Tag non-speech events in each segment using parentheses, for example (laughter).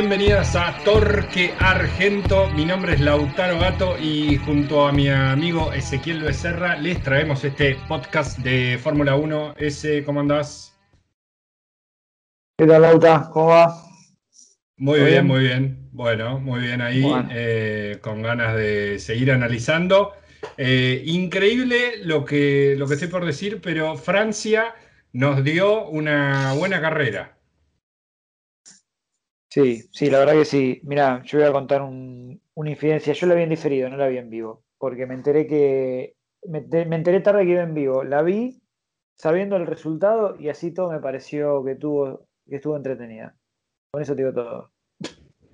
bienvenidas a Torque Argento. Mi nombre es Lautaro Gato y junto a mi amigo Ezequiel Becerra les traemos este podcast de Fórmula 1. Ese, ¿cómo andás? ¿Qué tal, Lauta? ¿Cómo va? Muy bien, muy bien. Bueno, muy bien ahí, eh, con ganas de seguir analizando. Eh, increíble lo que, lo que estoy por decir, pero Francia nos dio una buena carrera. Sí, sí, la verdad que sí. Mira, yo voy a contar una infidencia. Yo la vi en diferido, no la vi en vivo, porque me enteré que me, enteré tarde que iba en vivo. La vi sabiendo el resultado y así todo me pareció que tuvo que estuvo entretenida. Con eso te digo todo.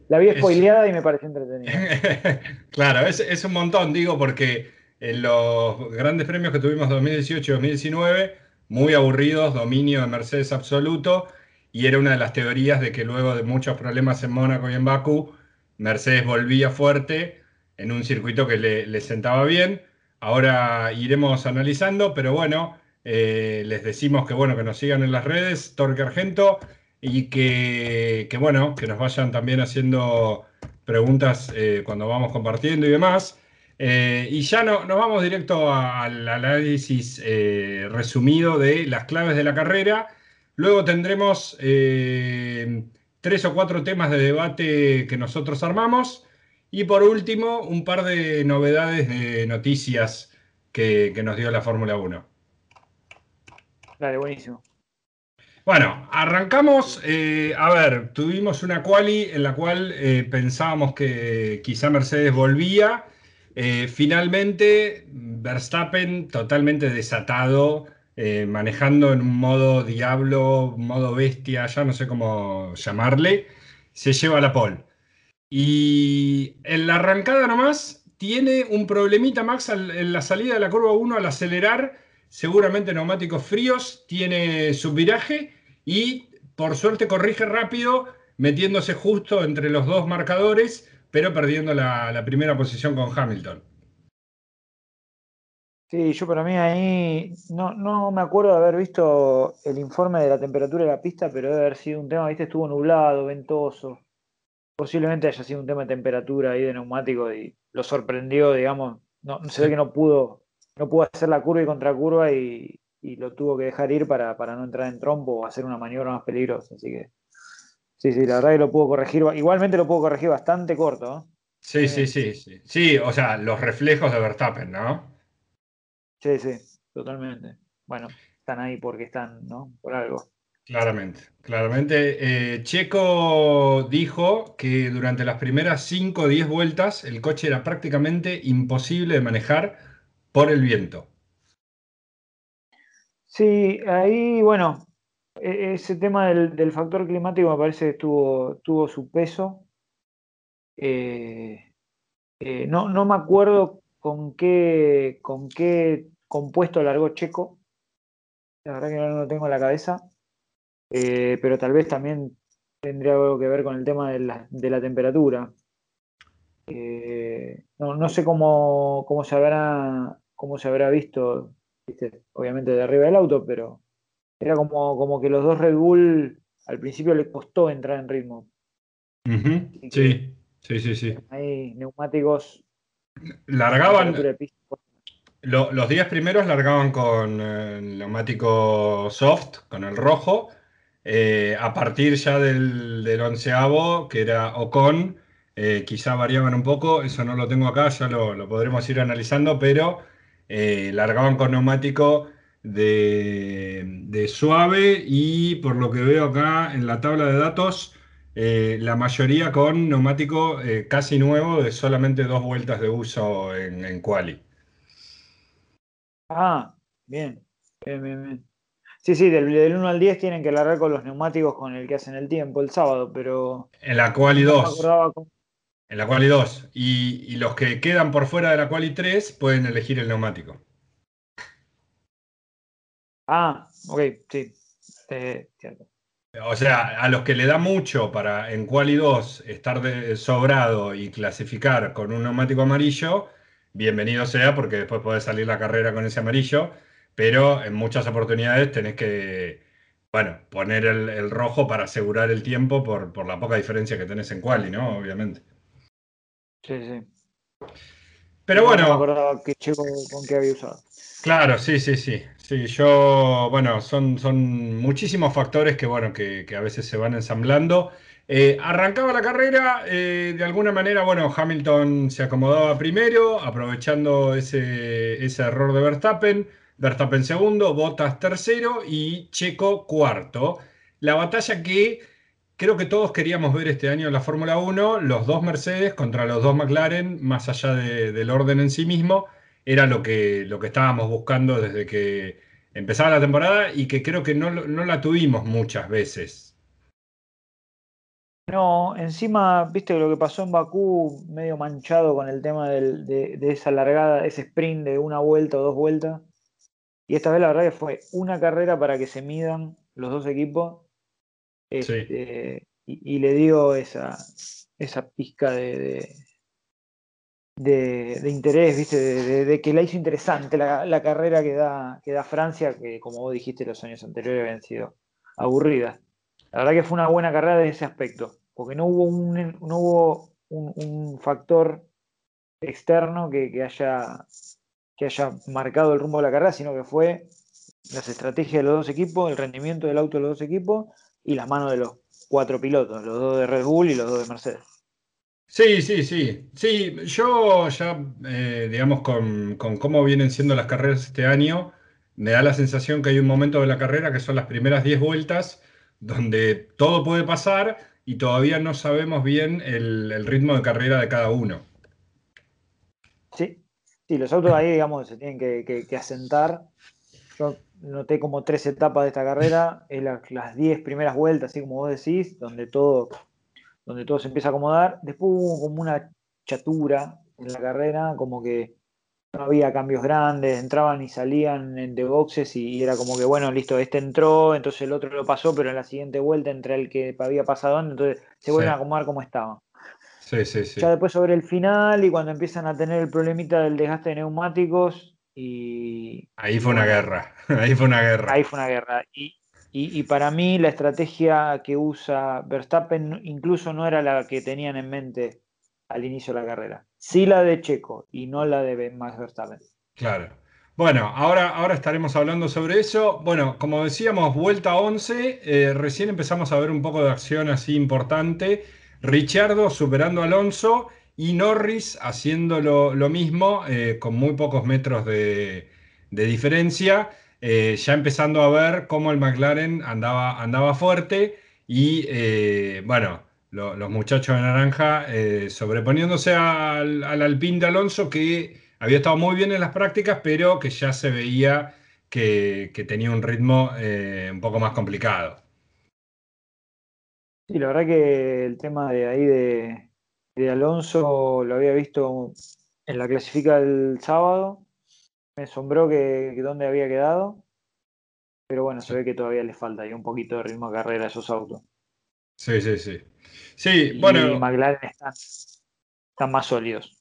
La vi spoileada y me pareció entretenida. (laughs) claro, es, es, un montón, digo, porque en los grandes premios que tuvimos 2018 y 2019, muy aburridos, dominio de Mercedes absoluto y era una de las teorías de que luego de muchos problemas en Mónaco y en Bakú, Mercedes volvía fuerte en un circuito que le, sentaba bien. Ahora iremos analizando, pero bueno, eh, les decimos que bueno, que nos sigan en las redes, Torque Argento, y que, bueno, que nos vayan también haciendo preguntas eh, cuando vamos compartiendo y demás. Eh, y ya no, nos vamos directo al análisis resumido de las claves de la carrera Luego tendremos eh, tres o cuatro temas de debate que nosotros armamos. Y por último, un par de novedades de noticias que, nos dio la Fórmula 1. Dale, buenísimo. Bueno, arrancamos. Eh, a ver, tuvimos una quali en la cual eh, pensábamos que quizá Mercedes volvía. finalmente, Verstappen totalmente desatado eh, manejando en un modo diablo, modo bestia, ya no sé cómo llamarle, se lleva la pole. Y en la arrancada nomás tiene un problemita Max en la salida de la curva 1 al acelerar, seguramente neumáticos fríos, tiene subviraje y por suerte corrige rápido, metiéndose justo entre los dos marcadores, pero perdiendo la primera posición con Hamilton. Sí, yo para mí ahí no, no me acuerdo de haber visto el informe de la temperatura de la pista, pero debe haber sido un tema, viste, estuvo nublado, ventoso. Posiblemente haya sido un tema de temperatura ahí de neumático y lo sorprendió, digamos. No, se ve que no pudo, no pudo hacer la curva y contracurva y, y lo tuvo que dejar ir para, para no entrar en trompo o hacer una maniobra más peligrosa. Así que sí, sí, la verdad que lo pudo corregir. Igualmente lo pudo corregir bastante corto. Sí, sí, sí, sí. Sí, o sea, los reflejos de Verstappen, ¿no? Sí, sí, totalmente. Bueno, están ahí porque están, ¿no? Por algo. Claramente, claramente. Eh, Checo dijo que durante las primeras 5 o 10 vueltas el coche era prácticamente imposible de manejar por el viento. Sí, ahí, bueno, e-, ese tema del, factor climático me parece que tuvo, tuvo su peso. Eh, eh, no, no me acuerdo con qué, con qué compuesto largó Checo. La verdad que no lo tengo en la cabeza. Eh, pero tal vez también tendría algo que ver con el tema de la, temperatura. Eh, no, sé cómo, cómo, se habrá, cómo se habrá visto, obviamente de arriba del auto, pero era como, como que los dos Red Bull al principio le costó entrar en ritmo. Sí, sí, sí, sí. Hay neumáticos Largaban. los días primeros largaban con el neumático soft, con el rojo. Eh, a partir ya del, del onceavo, que era Ocon, eh, quizá variaban un poco, eso no lo tengo acá, ya lo, podremos ir analizando, pero eh, largaban con neumático de, de, suave y por lo que veo acá en la tabla de datos, eh, la mayoría con neumático eh, casi nuevo de solamente dos vueltas de uso en, en quali. Ah, bien. bien, bien, Sí, sí, del, 1 al 10 tienen que largar con los neumáticos con el que hacen el tiempo el sábado, pero... En la quali 2. En la quali 2. Y, y, los que quedan por fuera de la quali 3 pueden elegir el neumático. Ah, ok, sí. Eh, cierto. O sea, a los que le da mucho para en quali 2 estar sobrado y clasificar con un neumático amarillo, bienvenido sea porque después puede salir la carrera con ese amarillo, pero en muchas oportunidades tenés que, bueno, poner el, rojo para asegurar el tiempo por, por, la poca diferencia que tenés en quali, ¿no? Obviamente. Sí, sí. Pero bueno. No me acordaba que Checo con qué había usado. Claro, sí, sí, sí. Sí, yo, bueno, son, son muchísimos factores que, bueno, que, a veces se van ensamblando. Eh, arrancaba la carrera, eh, de alguna manera, bueno, Hamilton se acomodaba primero, aprovechando ese, ese error de Verstappen. Verstappen segundo, Bottas tercero y Checo cuarto. La batalla que creo que todos queríamos ver este año en la Fórmula 1, los dos Mercedes contra los dos McLaren, más allá del orden en sí mismo era lo que, lo que estábamos buscando desde que empezaba la temporada y que creo que no, la tuvimos muchas veces. No, encima, viste lo que pasó en Bakú, medio manchado con el tema de, esa largada, ese sprint de una vuelta o dos vueltas. Y esta vez la verdad que fue una carrera para que se midan los dos equipos. Este, y, le dio esa, esa pizca de, de, interés, ¿viste? De, que la hizo interesante la, carrera que da, que da Francia, que como vos dijiste los años anteriores habían sido aburridas. La verdad que fue una buena carrera de ese aspecto, porque no hubo un, no hubo un, factor externo que, haya, que haya marcado el rumbo de la carrera, sino que fue las estrategias de los dos equipos, el rendimiento del auto de los dos equipos y las manos de los cuatro pilotos, los dos de Red Bull y los dos de Mercedes. Sí, sí, sí. Sí, yo ya, eh, digamos, con, cómo vienen siendo las carreras este año, me da la sensación que hay un momento de la carrera que son las primeras 10 vueltas, donde todo puede pasar y todavía no sabemos bien el, ritmo de carrera de cada uno. Sí, sí, los autos ahí, digamos, se tienen que, asentar. Yo noté como tres etapas de esta carrera, es las 10 primeras vueltas, así como vos decís, donde todo donde todo se empieza a acomodar. Después hubo como una chatura en la carrera, como que no había cambios grandes, entraban y salían de boxes y, era como que, bueno, listo, este entró, entonces el otro lo pasó, pero en la siguiente vuelta entre el que había pasado, entonces se vuelven a acomodar como estaban. Sí, sí, sí. Ya después sobre el final y cuando empiezan a tener el problemita del desgaste de neumáticos y... Ahí fue una guerra, (laughs) ahí fue una guerra. Ahí fue una guerra. Y, y, para mí la estrategia que usa Verstappen incluso no era la que tenían en mente al inicio de la carrera. Sí la de Checo y no la de Max Verstappen. Claro. Bueno, ahora, ahora estaremos hablando sobre eso. Bueno, como decíamos, vuelta 11, eh, recién empezamos a ver un poco de acción así importante. Richardo superando a Alonso y Norris haciendo lo, mismo eh, con muy pocos metros de, de diferencia. Eh, ya empezando a ver cómo el McLaren andaba, andaba fuerte y eh, bueno, los muchachos de naranja eh, sobreponiéndose al, al de Alonso que había estado muy bien en las prácticas, pero que ya se veía que, tenía un ritmo un poco más complicado. Sí, la verdad que el tema de ahí de, de Alonso lo había visto en la clasifica del sábado me asombró que, dónde había quedado. Pero bueno, se ve que todavía le falta ahí un poquito de ritmo de carrera a esos autos. Sí, sí, sí. Sí, bueno. Y McLaren están, más sólidos.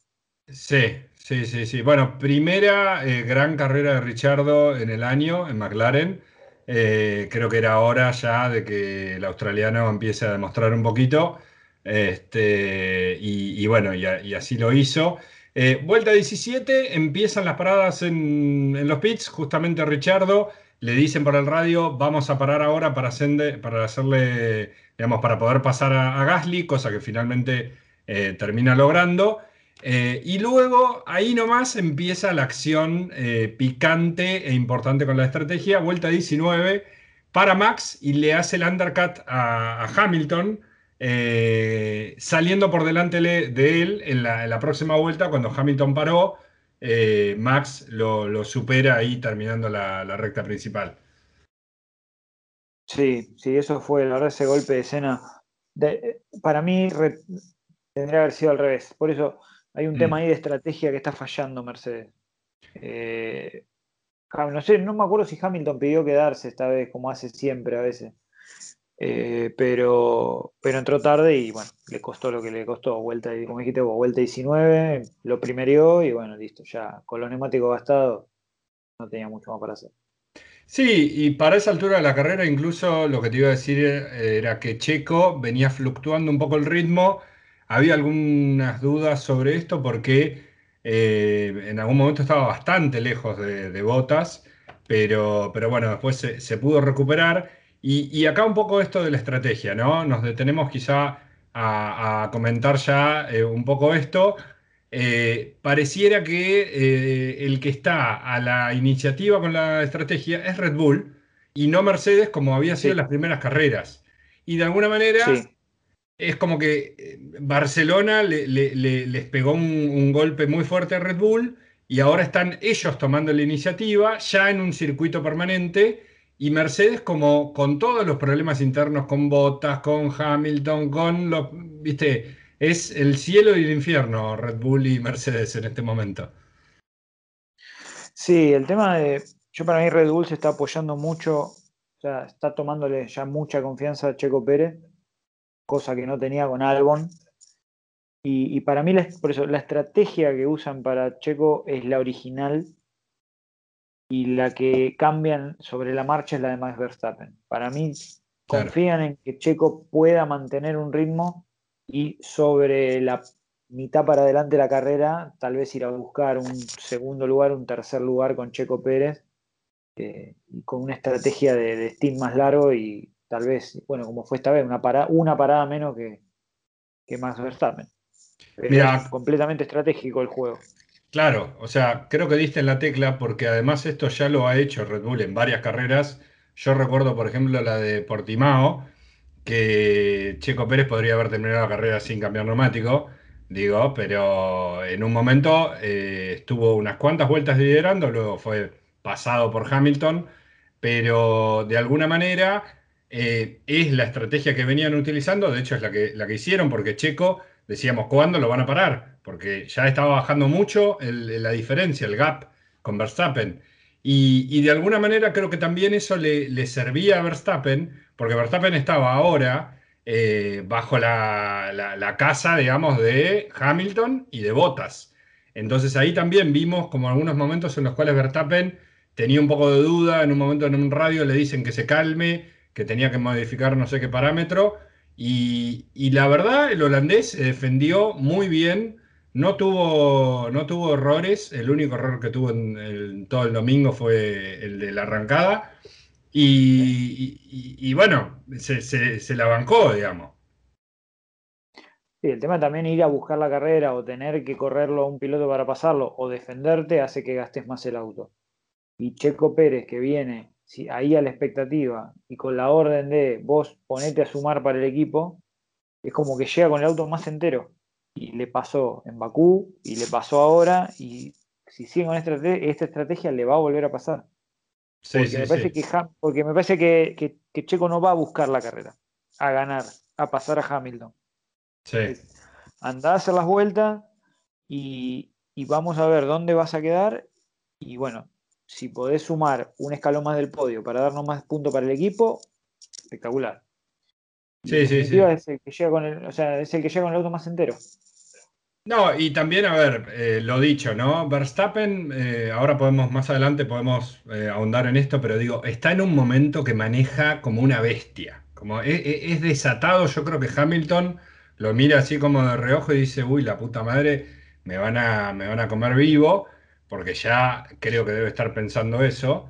Sí, sí, sí, sí. Bueno, primera eh, gran carrera de Richardo en el año en McLaren. Eh, creo que era hora ya de que el australiano empiece a demostrar un poquito. Este, y, bueno, y así lo hizo. Eh, vuelta 17, empiezan las paradas en, los pits, justamente Richardo le dicen por el radio, vamos a parar ahora para, hacerle, digamos, para poder pasar a, Gasly, cosa que finalmente eh, termina logrando. Eh, y luego ahí nomás empieza la acción picante e importante con la estrategia. Vuelta 19 para Max y le hace el undercut a Hamilton. Eh, saliendo por delante de él en la, próxima vuelta, cuando Hamilton paró, eh, Max lo, supera ahí terminando la, recta principal. Sí, sí, eso fue, la verdad, ese golpe de escena. para mí tendría que haber sido al revés. Por eso hay un mm. tema ahí de estrategia que está fallando Mercedes. Eh, no sé, no me acuerdo si Hamilton pidió quedarse esta vez, como hace siempre a veces. Eh, pero, pero entró tarde y bueno, le costó lo que le costó. Vuelta, como dijiste vuelta 19, lo primerió y bueno, listo, ya con los neumáticos gastados no tenía mucho más para hacer. Sí, y para esa altura de la carrera incluso lo que te iba a decir era que Checo venía fluctuando un poco el ritmo. Había algunas dudas sobre esto porque eh, en algún momento estaba bastante lejos de, Botas, pero, pero bueno, después se, pudo recuperar. Y, acá un poco esto de la estrategia, ¿no? Nos detenemos quizá a, comentar ya eh, un poco esto. Eh, pareciera que eh, el que está a la iniciativa con la estrategia es Red Bull y no Mercedes como había sido en las primeras carreras. Y de alguna manera es como que Barcelona les pegó un, golpe muy fuerte a Red Bull y ahora están ellos tomando la iniciativa ya en un circuito permanente y Mercedes como con todos los problemas internos con Bottas, con Hamilton, con los, viste, es el cielo y el infierno Red Bull y Mercedes en este momento. Sí, el tema de. Yo para mí Red Bull se está apoyando mucho, o sea, está tomándole ya mucha confianza a Checo Pérez, cosa que no tenía con Albon. Y, para mí, por eso, la estrategia que usan para Checo es la original y la que cambian sobre la marcha es la de Max Verstappen. Para mí, confían en que Checo pueda mantener un ritmo y sobre la mitad para adelante de la carrera, tal vez ir a buscar un segundo lugar, un tercer lugar con Checo Pérez, eh, y con una estrategia de, de steam más largo y tal vez, bueno, como fue esta vez, una, para, una parada menos que, que Max Verstappen. es completamente estratégico el juego. Claro, o sea, creo que diste en la tecla porque además esto ya lo ha hecho Red Bull en varias carreras. Yo recuerdo, por ejemplo, la de Portimao, que Checo Pérez podría haber terminado la carrera sin cambiar neumático, digo, pero en un momento eh, estuvo unas cuantas vueltas liderando, luego fue pasado por Hamilton, pero de alguna manera eh, es la estrategia que venían utilizando, de hecho es la que, la que hicieron, porque Checo, decíamos, ¿cuándo lo van a parar? Porque ya estaba bajando mucho la diferencia, el gap con Verstappen. Y, de alguna manera creo que también eso le, servía a Verstappen porque Verstappen estaba ahora eh, bajo la, casa, digamos, de Hamilton y de Bottas. Entonces ahí también vimos como algunos momentos en los cuales Verstappen tenía un poco de duda, en un momento en un radio le dicen que se calme, que tenía que modificar no sé qué parámetro, y, la verdad el holandés se defendió muy bien, no tuvo, no tuvo errores, el único error que tuvo en todo el domingo fue el de la arrancada, y, bueno, se, la bancó, digamos. Sí, el tema también ir a buscar la carrera o tener que correrlo a un piloto para pasarlo o defenderte hace que gastes más el auto. Y Checo Pérez, que viene ahí a la expectativa y con la orden de vos ponete a sumar para el equipo, es como que llega con el auto más entero. Y le pasó en Bakú y le pasó ahora y si sigue con esta estrategia le va a volver a pasar porque, me parece que, porque me parece que, Checo no va a buscar la carrera, a ganar, a pasar a Hamilton. Sí. Anda a hacer las vueltas y, vamos a ver dónde vas a quedar. Y bueno, si podés sumar un escalón más del podio para darnos más puntos para el equipo, espectacular. Sí, sí, sí. Es el que llega con el, o sea, es el que llega con el auto más entero. No, y también, a ver, eh, lo dicho, ¿no? Verstappen, eh, ahora podemos, más adelante podemos eh, ahondar en esto, pero digo, está en un momento que maneja como una bestia, como e, e, es, desatado, yo creo que Hamilton lo mira así como de reojo y dice, uy, la puta madre, me van a, me van a comer vivo, porque ya creo que debe estar pensando eso.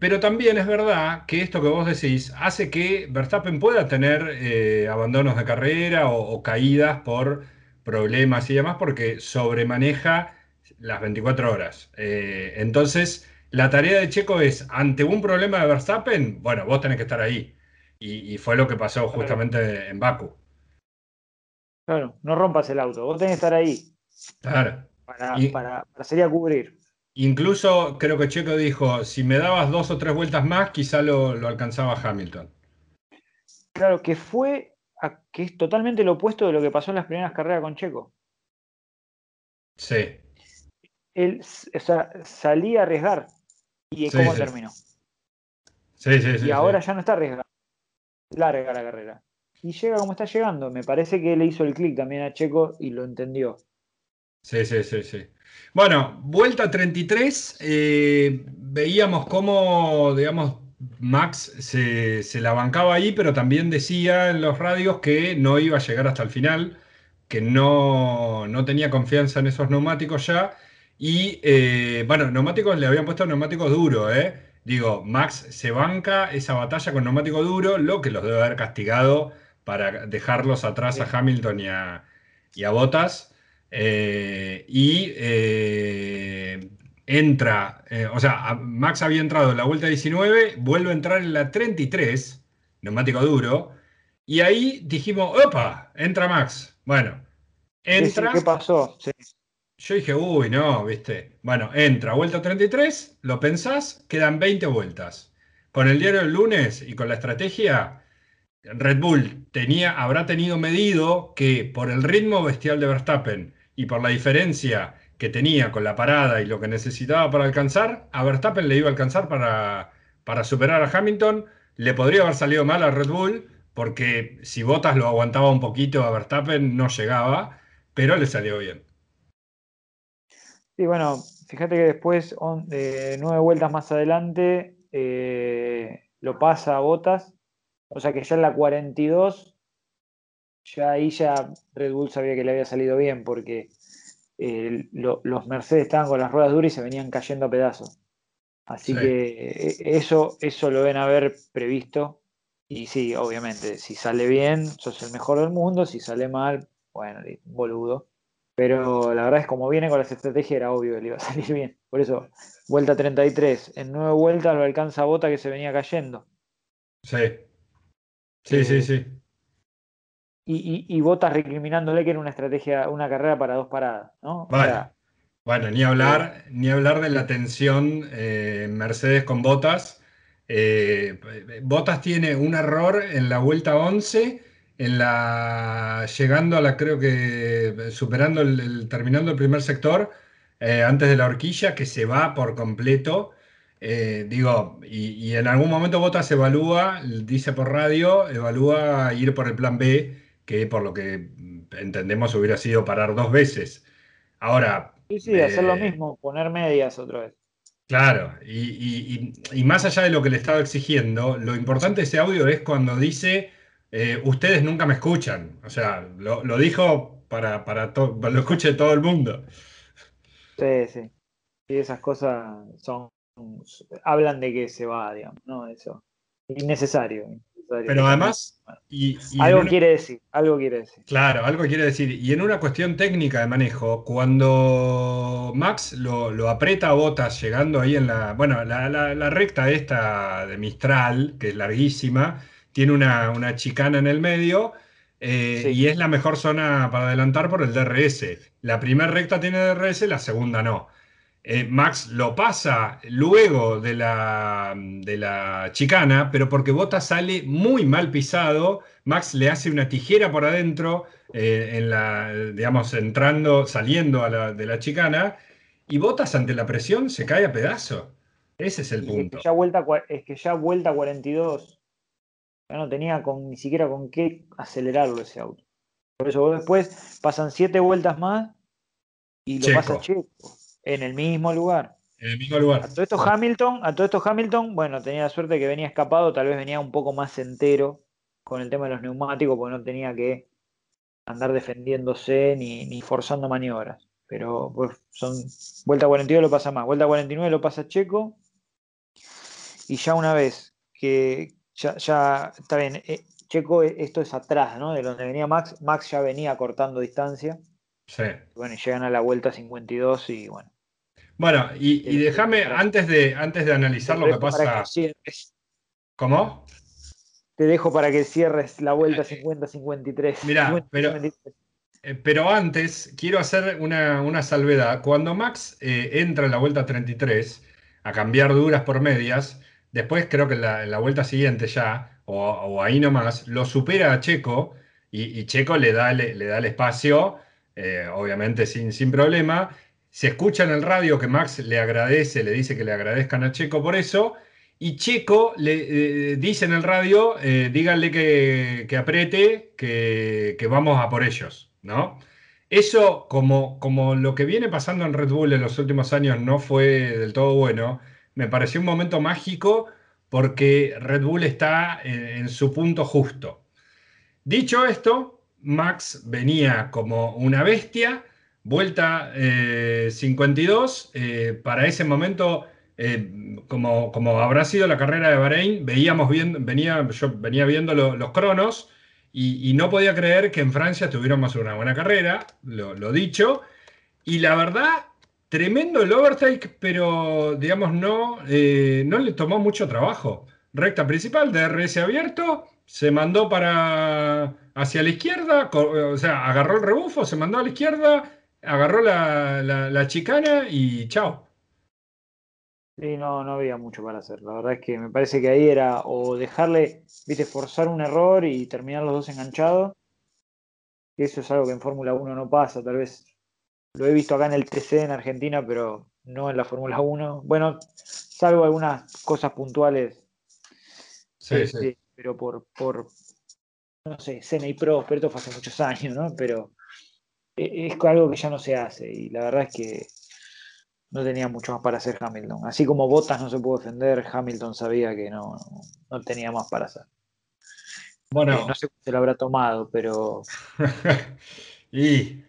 pero también es verdad que esto que vos decís hace que Verstappen pueda tener abandonos de carrera o caídas por problemas y demás porque sobremaneja las 24 horas. Eh, entonces, la tarea de Checo es, ante un problema de Verstappen, bueno, vos tenés que estar ahí. Y, fue lo que pasó justamente en Baku. Claro, no rompas el auto, vos tenés que estar ahí. Claro. Para, para, para cubrir. Incluso creo que Checo dijo, si me dabas dos o tres vueltas más, quizá lo, lo alcanzaba Hamilton. Claro, que fue que es totalmente lo opuesto de lo que pasó en las primeras carreras con Checo. Sí. Él salía a arriesgar. ¿Y cómo terminó? Sí, sí, sí. Y ahora ya no está arriesgando. Larga la carrera. Y llega como está llegando. Me parece que le hizo el clic también a Checo y lo entendió. Sí, sí, sí, sí. Bueno, vuelta 33, eh, veíamos cómo, digamos, Max se, se, la bancaba ahí, pero también decía en los radios que no iba a llegar hasta el final, que no, no tenía confianza en esos neumáticos ya. Y eh, bueno, neumáticos le habían puesto neumáticos duros, ¿eh? Digo, Max se banca esa batalla con neumático duro, lo que los debe haber castigado para dejarlos atrás a Hamilton y a, y a Bottas. Eh, y eh, entra, eh, o sea, Max había entrado en la vuelta 19, vuelve a entrar en la 33, neumático duro, y ahí dijimos, ¡opa! Entra Max. Bueno, entra. ¿Qué pasó? Yo dije, uy, no, viste. Bueno, entra, vuelta 33, lo pensás, quedan 20 vueltas. Con el diario del lunes y con la estrategia, Red Bull tenía, habrá tenido medido que por el ritmo bestial de Verstappen y por la diferencia que tenía con la parada y lo que necesitaba para alcanzar, a Verstappen le iba a alcanzar para, para superar a Hamilton. Le podría haber salido mal a Red Bull, porque si Bottas lo aguantaba un poquito a Verstappen no llegaba, pero le salió bien. Sí, bueno, fíjate que después, nueve vueltas más adelante, eh, lo pasa a Bottas, o sea que ya en la 42, ya ahí ya Red Bull sabía que le había salido bien, porque eh, los Mercedes estaban con las ruedas duras y se venían cayendo a pedazos. Así que eh, eso, eso lo ven haber previsto. Y sí, obviamente, si sale bien, sos el mejor del mundo, si sale mal, bueno, boludo. Pero la verdad es como viene con las estrategias, era obvio que le iba a (laughs) salir bien. Por eso, vuelta 33. En nueve vueltas lo alcanza Bota que se venía cayendo. Sí. Sí, sí, sí. Y, y, Botas recriminándole que era una estrategia, una carrera para dos paradas, ¿no? bueno, ni hablar, ni hablar de la tensión eh, Mercedes con Botas. Eh, Botas tiene un error en la vuelta 11 en la llegando a la, creo que superando el, terminando el primer sector, eh, antes de la horquilla, que se va por completo. Eh, digo, y, en algún momento Botas evalúa, dice por radio, evalúa ir por el plan B, que por lo que entendemos hubiera sido parar dos veces. Ahora. Sí, sí, hacer lo eh, mismo, poner medias otra vez. Claro, y, y, más allá de lo que le estaba exigiendo, lo importante de ese audio es cuando dice eh, ustedes nunca me escuchan. O sea, lo, dijo para, para, lo escuche todo el mundo. Sí, sí. Y esas cosas son hablan de que se va, digamos, ¿no? Eso. Innecesario. Pero además. algo quiere decir, algo quiere decir. Claro, algo quiere decir. Y en una cuestión técnica de manejo, cuando Max lo, aprieta a botas llegando ahí en la. Bueno, la, la recta esta de Mistral, que es larguísima tiene una, chicana en el medio eh, y es la mejor zona para adelantar por el DRS. La primera recta tiene DRS, la segunda no. Eh, Max lo pasa luego de la, de la chicana, pero porque Bota sale muy mal pisado, Max le hace una tijera por adentro, eh, en la, digamos, entrando, saliendo de la chicana, y Botas ante la presión se cae a pedazo. Ese es el punto. ya vuelta, es que ya vuelta 42 no tenía con, ni siquiera con qué acelerarlo ese auto. Por eso después pasan siete vueltas más y lo pasa Checo en el mismo lugar. En el mismo lugar. A todo esto Hamilton, a todo esto Hamilton, bueno, tenía la suerte de que venía escapado, tal vez venía un poco más entero con el tema de los neumáticos, porque no tenía que andar defendiéndose ni, ni forzando maniobras. Pero pues son vuelta 42 lo pasa más, vuelta 49 lo pasa Checo. Y ya una vez que, ya, ya está bien. Eh, Checo, eh, esto es atrás, ¿no? De donde venía Max. Max ya venía cortando distancia. Sí. Bueno, y llegan a la vuelta 52 y bueno. Bueno, y, y déjame, antes de, antes de analizar lo que pasa. ¿Cómo? Te dejo para que cierres la vuelta 50-53. Mira, pero, eh, pero antes quiero hacer una, salvedad. Cuando Max entra en la vuelta 33 a cambiar duras por medias, Después creo que en la, vuelta siguiente ya, o, ahí nomás, lo supera a Checo y, Checo le da, le, da el espacio, eh, obviamente sin, sin problema. Se escucha en el radio que Max le agradece, le dice que le agradezcan a Checo por eso. Y Checo le eh, dice en el radio, eh, díganle que, que apriete, que, que, vamos a por ellos, ¿no? Eso, como, como lo que viene pasando en Red Bull en los últimos años no fue del todo bueno, me pareció un momento mágico porque Red Bull está en, su punto justo. Dicho esto, Max venía como una bestia, vuelta 52, eh, eh, para ese momento, eh, como, como habrá sido la carrera de Bahrein, veíamos bien, venía, yo venía viendo los cronos y, no podía creer que en Francia tuviéramos una buena carrera, lo, dicho, y la verdad Tremendo el overtake, pero digamos, no, no le tomó mucho trabajo. Recta principal, DRS abierto, se mandó para hacia la izquierda, o sea, agarró el rebufo, se mandó a la izquierda, agarró la, chicana y chao. Sí, no, no había mucho para hacer. La verdad es que me parece que ahí era o dejarle, viste, forzar un error y terminar los dos enganchados. Eso es algo que en Fórmula 1 no pasa, tal vez lo he visto acá en el TC en Argentina, pero no en la Fórmula 1. Bueno, salvo algunas cosas puntuales. Sí, este, sí. Pero por, por, no sé, Cena y Pro, pero esto fue hace muchos años, ¿no? Pero es algo que ya no se hace y la verdad es que no tenía mucho más para hacer Hamilton. Así como Bottas no se pudo defender, Hamilton sabía que no, no tenía más para hacer. Bueno, eh, no sé cómo se lo habrá tomado, pero. (laughs) y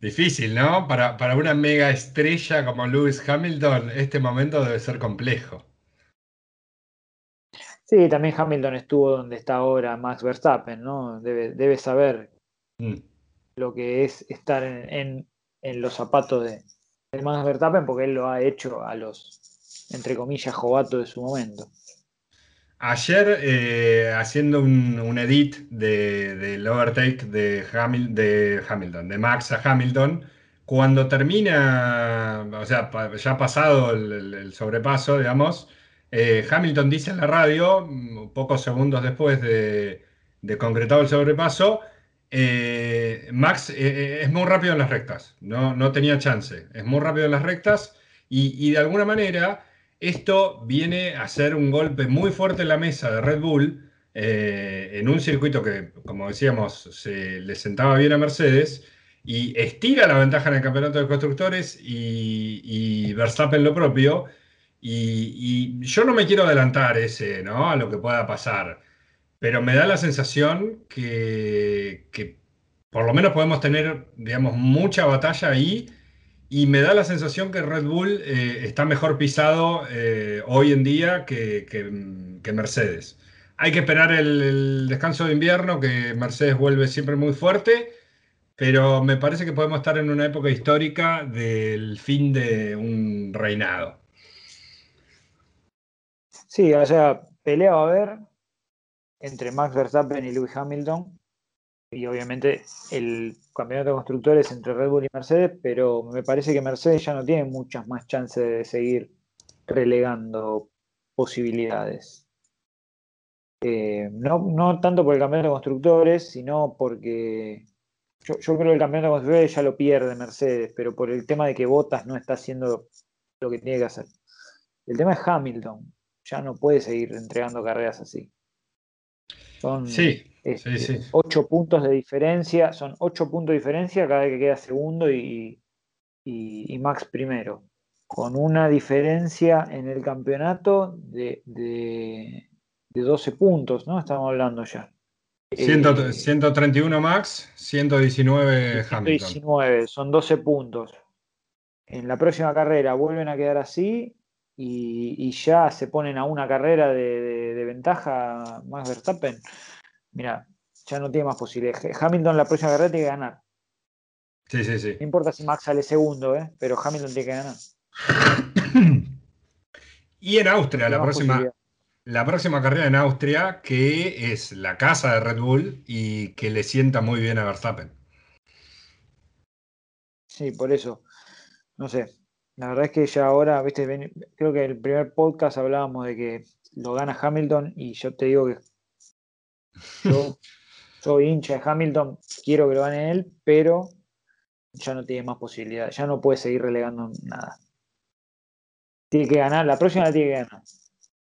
Difícil, ¿no? Para, para una mega estrella como Lewis Hamilton, este momento debe ser complejo. Sí, también Hamilton estuvo donde está ahora Max Verstappen, ¿no? Debe, debe saber mm. Lo que es estar en, los zapatos de, de, Max Verstappen porque él lo ha hecho a los, entre comillas, jovatos de su momento. Ayer, eh, haciendo un, edit del overtake de, de, Hamilton, de Max a Hamilton, cuando termina, o sea, ya pasado el, sobrepaso, digamos, eh, Hamilton dice en la radio, mm, pocos segundos después de, concretado el sobrepaso, eh, Max es muy rápido en las rectas, no, no tenía chance, es muy rápido en las rectas y, y de alguna manera esto viene a ser un golpe muy fuerte en la mesa de Red Bull eh, en un circuito que, como decíamos, se le sentaba bien a Mercedes y estira la ventaja en el campeonato de constructores y, Verstappen lo propio. Y, yo no me quiero adelantar ese, ¿no? a lo que pueda pasar, pero me da la sensación que, que por lo menos podemos tener, digamos, mucha batalla ahí y me da la sensación que Red Bull eh, está mejor pisado eh, hoy en día que, Mercedes. Hay que esperar el, descanso de invierno, que Mercedes vuelve siempre muy fuerte, pero me parece que podemos estar en una época histórica del fin de un reinado. Sí, o sea, pelea va a haber entre Max Verstappen y Lewis Hamilton y obviamente el campeonato de constructores entre Red Bull y Mercedes, pero me parece que Mercedes ya no tiene muchas más chances de seguir relegando posibilidades. Eh, no, tanto por el campeonato de constructores, sino porque yo, creo que el campeonato de constructores ya lo pierde Mercedes, pero por el tema de que Bottas no está haciendo lo que tiene que hacer. El tema es Hamilton, ya no puede seguir entregando carreras así. Son, sí, este, ocho puntos de diferencia, son ocho puntos de diferencia cada vez que queda segundo y, Max primero, con una diferencia en el campeonato de, de, 12 puntos, ¿no? Estamos hablando ya. 131 eh, Max, 119 Hamilton. 119, son 12 puntos. En la próxima carrera vuelven a quedar así y, ya se ponen a una carrera de, de ventaja Max Verstappen mira, ya no tiene más posibilidades. Hamilton la próxima carrera tiene que ganar. Sí, sí, sí. No importa si Max sale segundo, ¿eh? pero Hamilton tiene que ganar. y en Austria, la próxima, la próxima carrera en Austria, que es la casa de Red Bull y que le sienta muy bien a Verstappen. Sí, por eso. No sé. La verdad es que ya ahora, viste, creo que el primer podcast hablábamos de que lo gana Hamilton y yo te digo que yo (laughs) soy hincha de Hamilton, quiero que lo gane él, pero ya no tiene más posibilidades, ya no puede seguir relegando nada. Tiene que ganar, la próxima la tiene que ganar.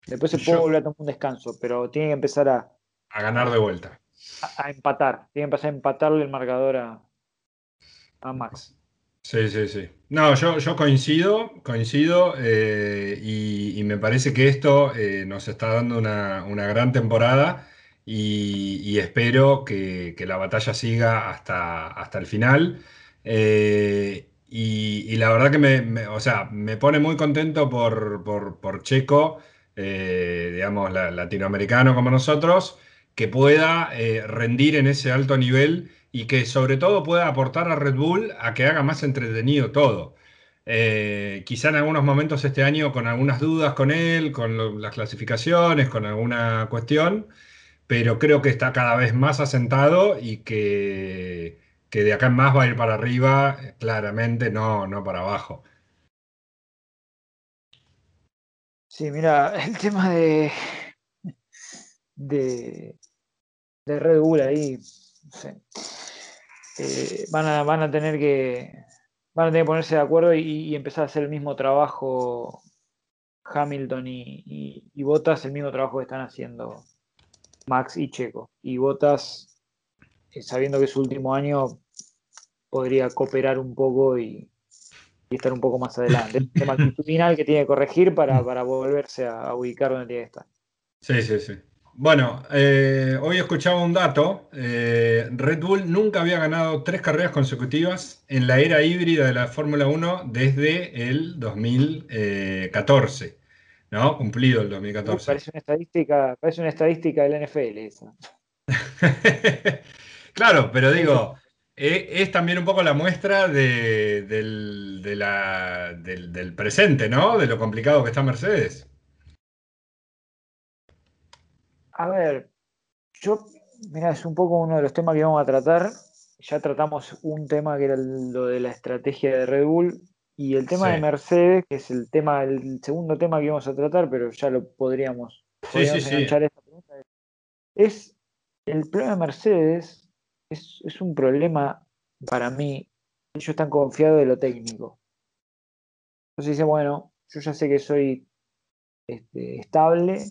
Después se puede volver a tomar un descanso, pero tiene que empezar a. A ganar de vuelta. A, empatar. Tiene que empezar a empatarle el marcador a, a Max. Sí, sí, sí. No, yo, yo coincido, coincido eh, y, me parece que esto eh, nos está dando una, gran temporada y, espero que, la batalla siga hasta, hasta el final. Eh, y, la verdad que me, o sea, me pone muy contento por, por, Checo, digamos, latinoamericano como nosotros, que pueda rendir en ese alto nivel y que sobre todo pueda aportar a Red Bull a que haga más entretenido todo. Eh, quizá en algunos momentos este año con algunas dudas con él, con las clasificaciones, con alguna cuestión, pero creo que está cada vez más asentado y que, que de acá en más va a ir para arriba, claramente, no, no para abajo. Sí, mira, (laughs) el tema de, de, de Red Bull ahí, eh, van, a, a, tener que van a tener que ponerse de acuerdo y, empezar a hacer el mismo trabajo Hamilton y, y, el mismo trabajo que están haciendo Max y Checo. Y Bottas, eh, sabiendo que es su último año, podría cooperar un poco y, estar un poco más adelante. El tema (laughs) que tiene que corregir para, volverse a, ubicar donde tiene que estar. Sí, sí, sí. Bueno, eh, hoy escuchaba un dato. Eh, Red Bull nunca había ganado tres carreras consecutivas en la era híbrida de la Fórmula 1 desde el 2014. ¿No? Cumplido el 2014. parece, una estadística, parece una estadística del NFL esa. (laughs) claro, pero digo, e, es, también un poco la muestra del, del presente, ¿no? De lo complicado que está Mercedes. A ver, yo, mira, es un poco uno de los temas que vamos a tratar. Ya tratamos un tema que era lo de la estrategia de Red Bull y el tema de Mercedes, que es el tema, el segundo tema que vamos a tratar, pero ya lo podríamos, sí, enganchar esta pregunta. Es el problema de Mercedes es, es un problema para mí. Ellos están confiados de lo técnico. Entonces dice, bueno, yo ya sé que soy este, estable,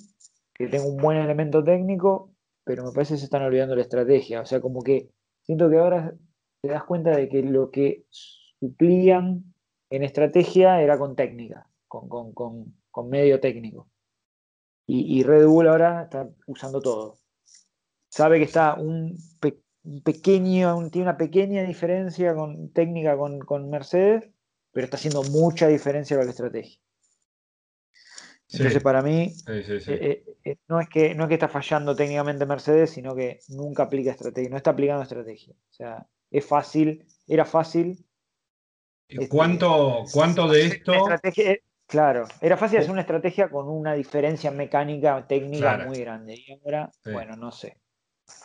que tengo un buen elemento técnico, pero me parece que se están olvidando la estrategia. O sea, como que siento que ahora te das cuenta de que lo que suplían en estrategia era con técnica, con, medio técnico. Y, Red Bull ahora está usando todo. Sabe que está un, pequeño, tiene una pequeña diferencia con técnica con, con Mercedes, pero está haciendo mucha diferencia con la estrategia. Entonces, para mí, eh, eh, eh, no, es que, no es que está fallando técnicamente Mercedes, sino que nunca aplica estrategia, no está aplicando estrategia. O sea, es fácil, era fácil. Este, ¿Cuánto, cuánto de esto? claro, era fácil hacer una estrategia con una diferencia mecánica, técnica muy grande. Y ahora, bueno, no sé.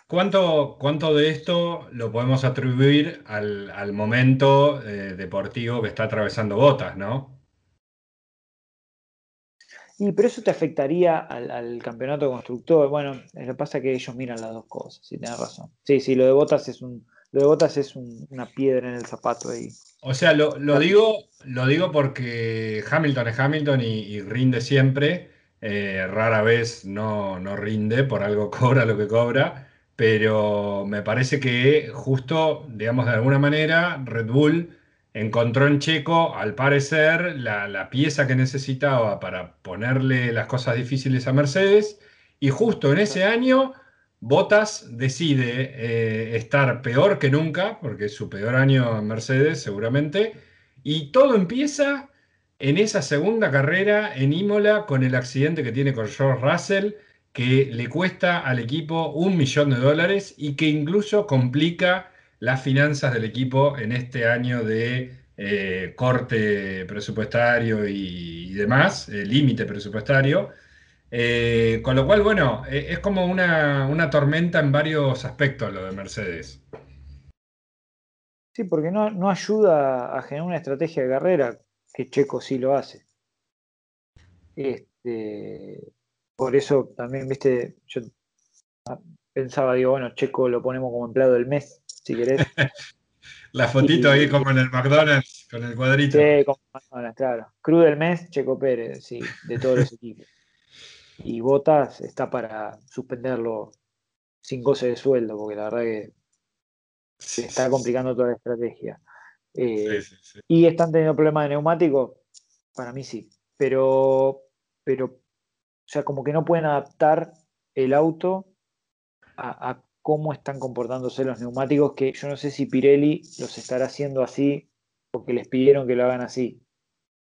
¿Cuánto, ¿Cuánto, de esto lo podemos atribuir al, momento deportivo que está atravesando Botas, no? Y pero eso te afectaría al, campeonato constructor. Bueno, lo que pasa es que ellos miran las dos cosas, si tienes razón. Sí, sí, lo de Botas es un, lo de Botas es una piedra en el zapato ahí. O sea, lo, digo, lo digo porque Hamilton es Hamilton y, rinde siempre. Eh, rara vez no, no rinde, por algo (laughs) cobra lo que cobra. Pero me parece que justo, digamos, de alguna manera, Red Bull encontró en Checo, al parecer, la, pieza que necesitaba para ponerle las cosas difíciles a Mercedes. Y justo en ese año, Bottas decide eh, estar peor que nunca, porque es su peor año en Mercedes seguramente. Y todo empieza en esa segunda carrera en Imola con el accidente que tiene con George Russell, que le cuesta al equipo un millón de dólares y que incluso complica las finanzas del equipo en este año de eh, corte presupuestario y, demás, eh, límite presupuestario. Eh, con lo cual, bueno, es como una, tormenta en varios aspectos lo de Mercedes. Sí, porque no, no, ayuda a generar una estrategia de carrera, que Checo sí lo hace. Este, por eso también, viste, yo pensaba, digo, bueno, Checo lo ponemos como empleado del mes si querés. (laughs) La fotito ahí como en el McDonald's, con el cuadrito. Sí, como McDonald's, claro. Cruz del mes, Checo Pérez, sí, de todos los (laughs) equipos. Y Botas está para suspenderlo sin goce de sueldo, porque la verdad que se está complicando toda la estrategia. Eh, y están teniendo problemas de neumático, para mí sí. Pero, pero, o sea, como que no pueden adaptar el auto a, cómo están comportándose los neumáticos, que yo no sé si Pirelli los estará haciendo así porque les pidieron que lo hagan así.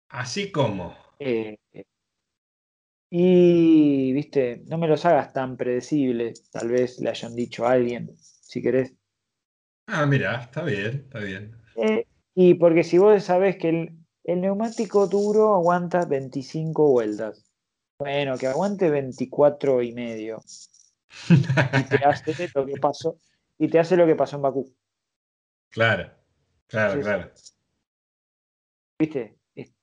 Así como. Eh, y, viste, no me los hagas tan predecibles, tal vez le hayan dicho a alguien, si querés. Ah, mira, está bien, está bien. Eh, y porque si vos sabés que el, el neumático duro aguanta 25 vueltas. Bueno, que aguante 24 y medio. Y te hace lo que pasó. Y te hace lo que pasó en Bakú. Claro, claro, claro. Viste,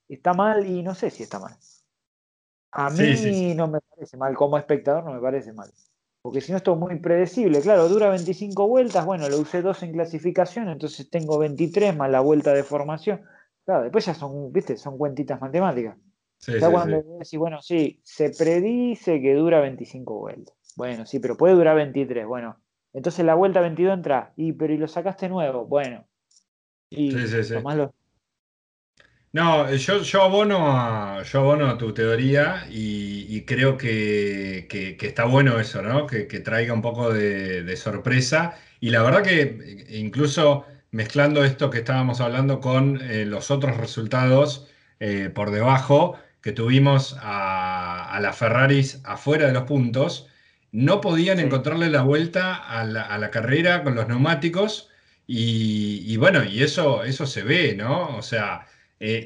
está mal y no sé si está mal. A mí no me parece mal, como espectador no me parece mal. Porque si no, esto es muy predecible. Claro, dura 25 vueltas. Bueno, lo usé dos en clasificación, entonces tengo 23 más la vuelta de formación. Claro, después ya son, viste, son cuentitas matemáticas. ya cuando decís, bueno, sí, se predice que dura 25 vueltas. Bueno, sí, pero puede durar 23. Bueno, entonces la vuelta 22 entra. Y, pero ¿y lo sacaste nuevo? Bueno. Y sí, sí, no, yo, yo, abono a, yo abono a tu teoría y, creo que, está bueno eso, ¿no? Que, traiga un poco de, sorpresa. Y la verdad que incluso mezclando esto que estábamos hablando con eh, los otros resultados eh, por debajo, que tuvimos a, a las Ferraris afuera de los puntos, no podían encontrarle la vuelta a la, carrera con los neumáticos. Y, bueno, y eso, eso se ve, ¿no? O sea, eh,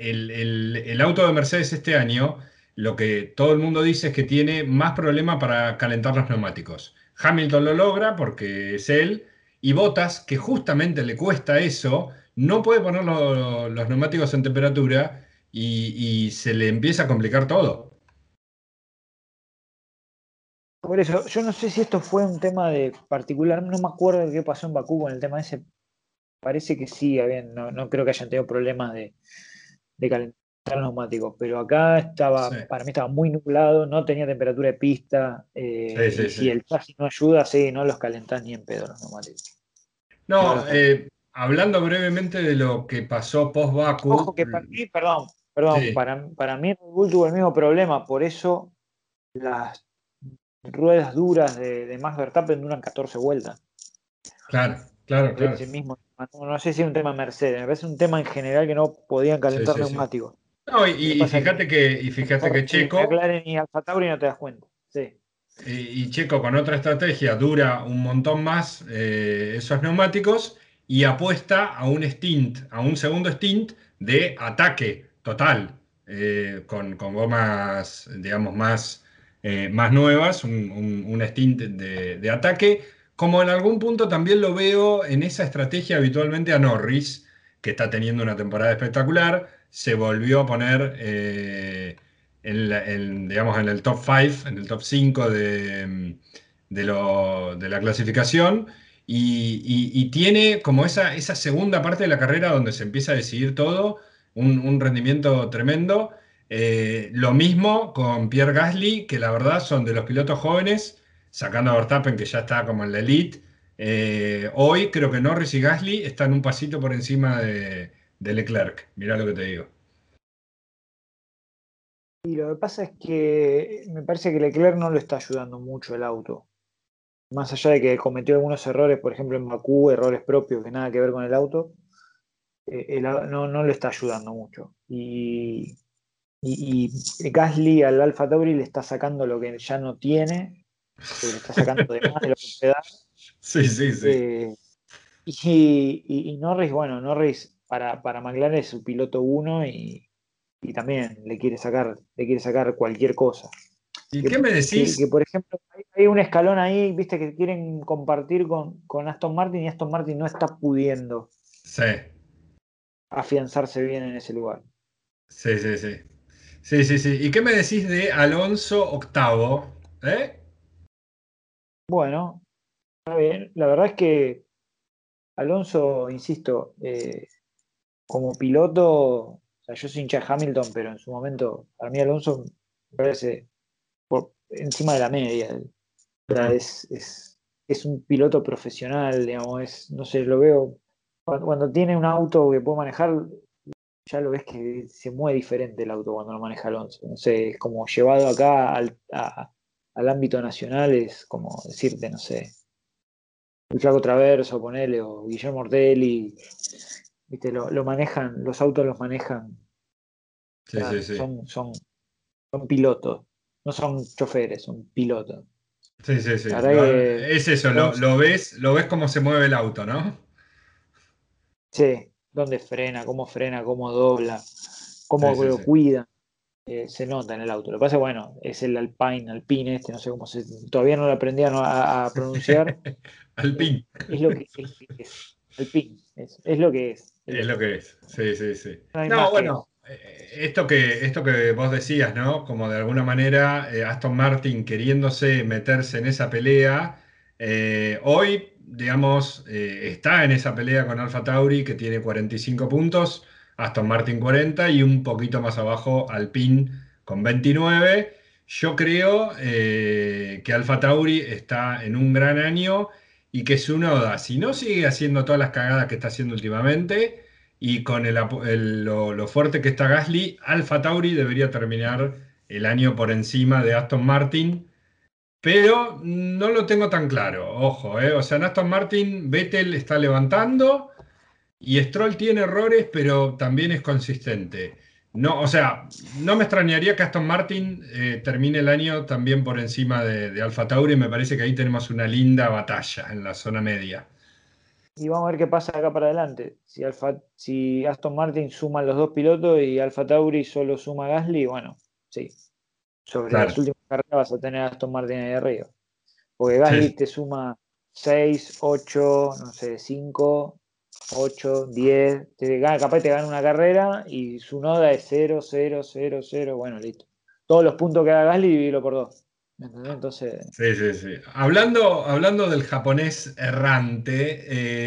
el, auto de Mercedes este año, lo que todo el mundo dice es que tiene más problema para calentar los neumáticos. Hamilton lo logra porque es él, y Bottas, que justamente le cuesta eso, no puede poner los neumáticos en temperatura y, se le empieza a complicar todo. Por eso, yo no sé si esto fue un tema de particular, no me acuerdo de qué pasó en Bakú con el tema ese. Parece que sí, no, no creo que hayan tenido problemas de, de calentar los neumáticos, pero acá estaba, para mí estaba muy nublado, no tenía temperatura de pista, eh, y si el chasis no ayuda, sí, no los calentás ni en pedo los neumáticos. No, eh, hablando brevemente de lo que pasó post Baku. Ojo que para mí, perdón, perdón, para, para mí Red Bull tuvo el mismo problema, por eso las ruedas duras de, de Max Verstappen duran 14 vueltas. Claro, claro, claro. mismo no, sé si es un tema Mercedes, me parece un tema en general que no podían calentar neumáticos. No, y, fíjate que, y fíjate que Checo. y Alfa Tauri no te das cuenta. Sí. Y, Checo con otra estrategia dura un montón más eh, esos neumáticos y apuesta a un stint, a un segundo stint de ataque total, eh, con, gomas, digamos, más, eh, más nuevas, un, stint de, de ataque como en algún punto también lo veo en esa estrategia habitualmente a Norris, que está teniendo una temporada espectacular, se volvió a poner eh, en, digamos, en el top 5, en el top 5 de, de, la clasificación. Y, tiene como esa, esa segunda parte de la carrera donde se empieza a decidir todo, un, rendimiento tremendo. Eh, lo mismo con Pierre Gasly, que la verdad son de los pilotos jóvenes sacando a Verstappen, que ya está como en la elite. Eh, hoy creo que Norris y Gasly están un pasito por encima de, Leclerc. Mirá lo que te digo. Y lo que pasa es que me parece que Leclerc no lo está ayudando mucho el auto. Más allá de que cometió algunos errores, por ejemplo en Bakú, errores propios que nada que ver con el auto, eh, no, no le está ayudando mucho. Y, y, y Gasly al Alfa Tauri le está sacando lo que ya no tiene le está sacando de más de lo que puede dar. (laughs) Sí, sí, sí. Eh, y, Norris, bueno, Norris para, para McLaren es su piloto uno y, también le quiere sacar, le quiere sacar cualquier cosa. ¿Y qué me decís? Que, por ejemplo, hay, un escalón ahí, viste, que quieren compartir con, con Aston Martin y Aston Martin no está pudiendo sí. afianzarse bien en ese lugar. Sí, sí, sí. Sí, sí, sí. ¿Y qué me decís de Alonso octavo? ¿Eh? Bueno. La verdad es que Alonso, insisto, eh, como piloto, o sea, yo soy hincha de Hamilton, pero en su momento, para mí Alonso me parece por encima de la media. es, es, un piloto profesional, digamos, es, no sé, lo veo Cuando, tiene un auto que puede manejar, ya lo ves que se mueve diferente el auto cuando lo maneja Alonso. No sé, es como llevado acá al, al ámbito nacional, es como decirte, no sé, el Flaco Traverso, ponele, o Guillermo Ortelli, viste, lo, manejan, los autos los manejan. Sí, sí, sí. Son, son, son pilotos, no son choferes, son pilotos. Sí, sí, sí. es eso, lo, ves, lo ves cómo se mueve el auto, ¿no? Sí, dónde frena, cómo frena, cómo dobla, cómo lo cuida. Eh, se nota en el auto. Lo que pasa es bueno, es el Alpine, Alpine este, no sé cómo se. Todavía no lo aprendí a, (laughs) pronunciar. Alpine. Es lo que es. Alpine, es, lo que es. Es lo que es, sí, sí, sí. No, bueno, eh, esto, que, esto que vos decías, ¿no? Como de alguna manera eh, Aston Martin queriéndose meterse en esa pelea, hoy, digamos, está en esa pelea con Alfa Tauri que tiene 45 puntos Aston Martin 40 y un poquito más abajo Alpine con 29. Yo creo eh, que Alfa Tauri está en un gran año y que su noda, si no sigue haciendo todas las cagadas que está haciendo últimamente y con lo, fuerte que está Gasly, Alfa Tauri debería terminar el año por encima de Aston Martin. Pero no lo tengo tan claro, ojo, eh. o sea, en Aston Martin Vettel está levantando, y Stroll tiene errores, pero también es consistente. No, o sea, no me extrañaría que Aston Martin eh, termine el año también por encima de, Alfa Tauri. Me parece que ahí tenemos una linda batalla en la zona media. Y vamos a ver qué pasa acá para adelante. Si Aston Martin suma los dos pilotos y Alfa Tauri solo suma Gasly, bueno, sí. Sobre las últimas carreras vas a tener a Aston Martin ahí arriba. Porque Gasly te suma 6, 8, no sé, 5 8, 10, te capaz te gana una carrera y su noda es 0, 0, 0, 0, bueno, listo. Todos los puntos que haga Gasly, dividirlo por 2. Entonces... Sí, sí, sí. Hablando, hablando del japonés errante,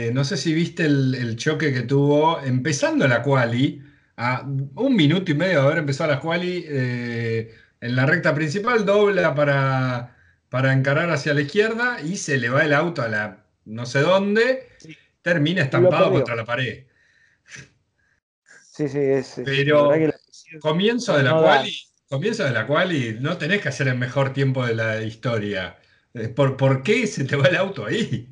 eh, no sé si viste el, choque que tuvo empezando la quali, a un minuto y medio de haber empezado la quali, eh, en la recta principal dobla para, para encarar hacia la izquierda y se le va el auto a la no sé dónde termina estampado contra la pared. Sí, sí, es. Pero comienzo de la cual comienzo de la cual y no tenés que hacer el mejor tiempo de la historia. Eh, ¿Por, ¿Por qué se te va el auto ahí?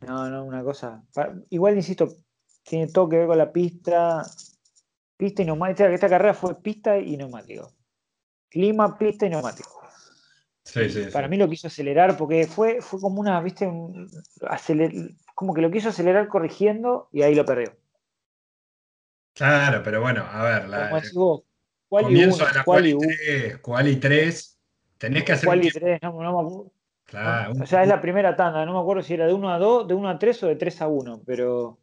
No, no, una cosa. Igual insisto, tiene todo que ver con la pista. Pista y neumático. Esta carrera fue pista y neumático. Clima, pista y neumático. Para mí lo quiso acelerar porque fue, fue como una, viste, como que lo quiso acelerar corrigiendo y ahí lo perdió. Claro, pero bueno, a ver, la, comienzo de la quali 3, quali 3, tenés que hacer... Quali 3, no, no, claro, O sea, es la primera tanda, no me acuerdo si era de 1 a 2, de 1 a 3 o de 3 a 1, pero...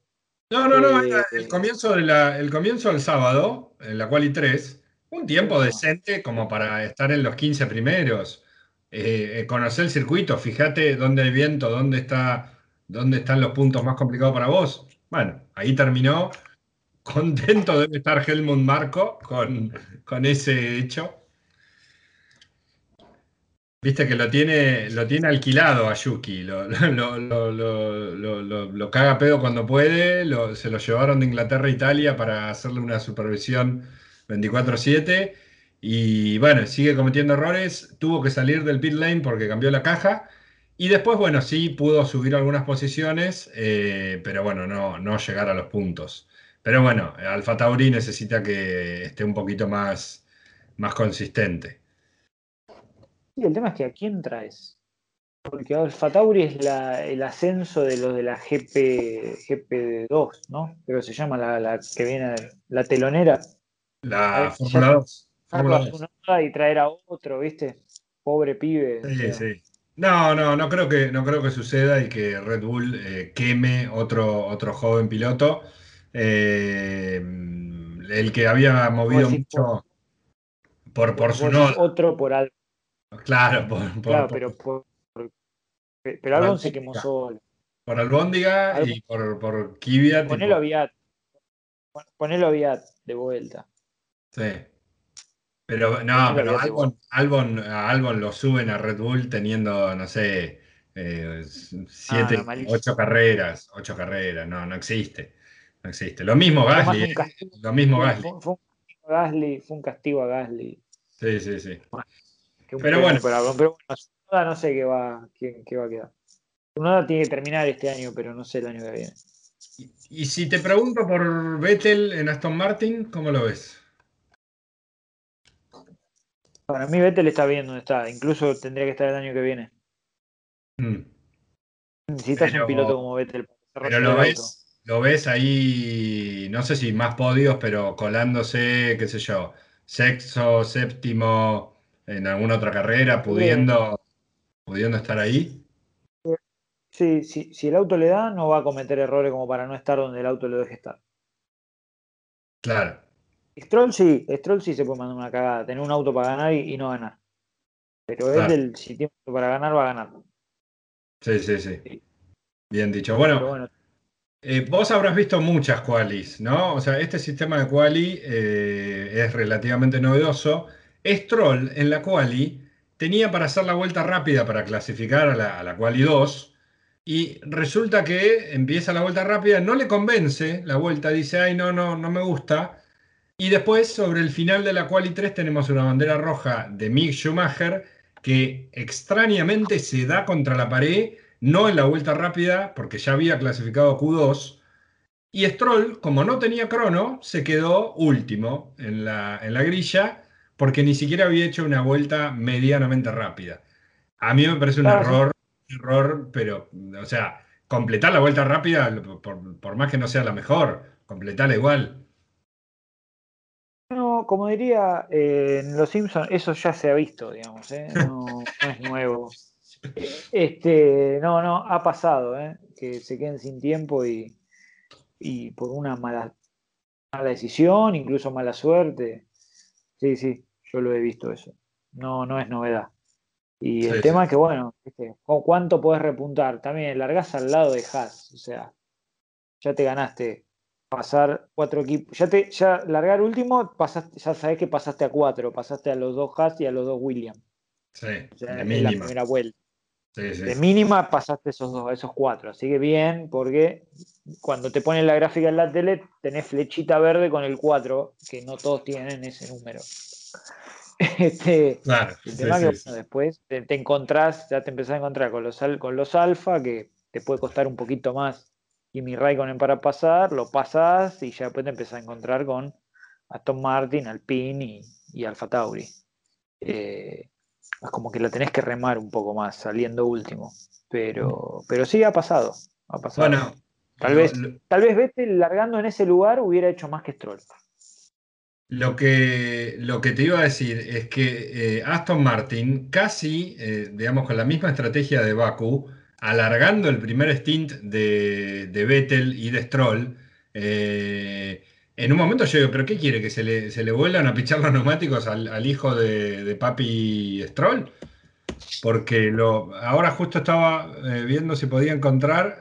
No, no, no, eh, el, comienzo de la, el comienzo del sábado, en la quali 3, un tiempo decente como para estar en los 15 primeros. Eh, eh, conocer el circuito, fíjate dónde hay viento, dónde, está, dónde están los puntos más complicados para vos. Bueno, ahí terminó. Contento debe estar Helmut Marco con, con ese hecho. Viste que lo tiene, lo tiene alquilado a Yuki, lo, lo, caga pedo cuando puede, se lo llevaron de Inglaterra a Italia para hacerle una supervisión 24/7 y bueno, sigue cometiendo errores, tuvo que salir del pit lane porque cambió la caja. Y después, bueno, sí pudo subir algunas posiciones, eh, pero bueno, no, no llegar a los puntos. Pero bueno, Alfa Tauri necesita que esté un poquito más, más consistente. Y el tema es que a quién traes. Porque Alfa Tauri es el ascenso de los de la GP, GP2, ¿no? Pero se llama la, que viene, la telonera. La Fórmula 2 y traer a otro, ¿viste? Pobre pibe. Sí, sí. No, no, no creo que, no creo que suceda y que Red Bull eh, queme otro, otro joven piloto. Eh, el que había movido mucho por, por, su no. Otro por algo. Claro, por, claro, pero pero algo se quemó solo. Por Albóndiga y por, por Kvyat. Ponelo a Viat. Ponelo a Viat de vuelta. Sí. Pero no, pero Albon, Albon, Albon lo suben a Red Bull teniendo, no sé, eh, siete, ocho carreras, ocho carreras, no, no existe. No existe. Lo mismo Gasly. ¿eh? lo mismo Gasly. Fue, un Gasly. Fue un castigo a Gasly. Sí, sí, sí. pero bueno. Pero, no sé qué va, qué, qué va a quedar. Nada tiene que terminar este año, pero no sé el año que viene. Y, si te pregunto por Vettel en Aston Martin, ¿cómo lo ves? Para mí Vettel está bien donde está, incluso tendría que estar el año que viene. Mm. Necesitas un piloto como Vettel. Pero lo ves, lo ves ahí, no sé si más podios, pero colándose, qué sé yo, sexto, séptimo, en alguna otra carrera, pudiendo, pudiendo estar ahí. Sí, si el auto le da, no va a cometer errores como para no estar donde el auto le deje estar. Claro. Stroll sí, Stroll sí se puede mandar una cagada, tener un auto para ganar y, no ganar. Pero él, el, si tiene para ganar, va a ganar. Sí, sí, sí. Bien dicho. Bueno, eh, vos habrás visto muchas qualis, ¿no? O sea, este sistema de quali eh, es relativamente novedoso. Stroll en la quali tenía para hacer la vuelta rápida para clasificar a la, a la quali 2 y resulta que empieza la vuelta rápida, no le convence la vuelta, dice, ay, no, no, no me gusta. Y después, sobre el final de la quali 3, tenemos una bandera roja de Mick Schumacher que extrañamente se da contra la pared, no en la vuelta rápida, porque ya había clasificado Q2. Y Stroll, como no tenía crono, se quedó último en la, en la grilla, porque ni siquiera había hecho una vuelta medianamente rápida. A mí me parece un error error, pero, o sea, completar la vuelta rápida, por, más que no sea la mejor, completarla igual. Como diría eh, en Los Simpsons, eso ya se ha visto, digamos, ¿eh? no, es nuevo. (laughs) Este, no, no, ha pasado, ¿eh? que se queden sin tiempo y, y por una mala, mala decisión, incluso mala suerte. Sí, sí, yo lo he visto eso. No, no es novedad. Y el tema es que, bueno, ¿cuánto podés repuntar? También largás al lado de Haas, o sea, ya te ganaste pasar cuatro equipos, ya te, ya largar último, pasaste, ya sabés que pasaste a cuatro, pasaste a los dos Haas y a los dos Williams. Sí, de en la primera vuelta. de mínima pasaste esos dos, esos cuatro. Así que bien, porque cuando te ponen la gráfica en la tele, tenés flechita verde con el 4, que no todos tienen ese número. (laughs) Este, claro, el tema que después te, encontrás, ya te empezás a encontrar con los, con los alfa, que te puede costar un poquito más y mi Raikkonen para pasar, lo pasás y ya después te empezás a encontrar con Aston Martin, Alpine y, y Alfa Tauri. Eh, es como que la tenés que remar un poco más, saliendo último. Pero, pero sí ha pasado. Ha pasado. Bueno, tal vez, tal vez Vettel largando en ese lugar hubiera hecho más que Stroll. Lo que, lo que te iba a decir es que eh, Aston Martin casi, eh, digamos, con la misma estrategia de Baku, alargando el primer stint de, de Vettel y de Stroll, eh, en un momento yo digo, ¿pero qué quiere? ¿Que se le, se le vuelvan a pichar los neumáticos al, hijo de, de, Papi Stroll? Porque lo, ahora justo estaba viendo si podía encontrar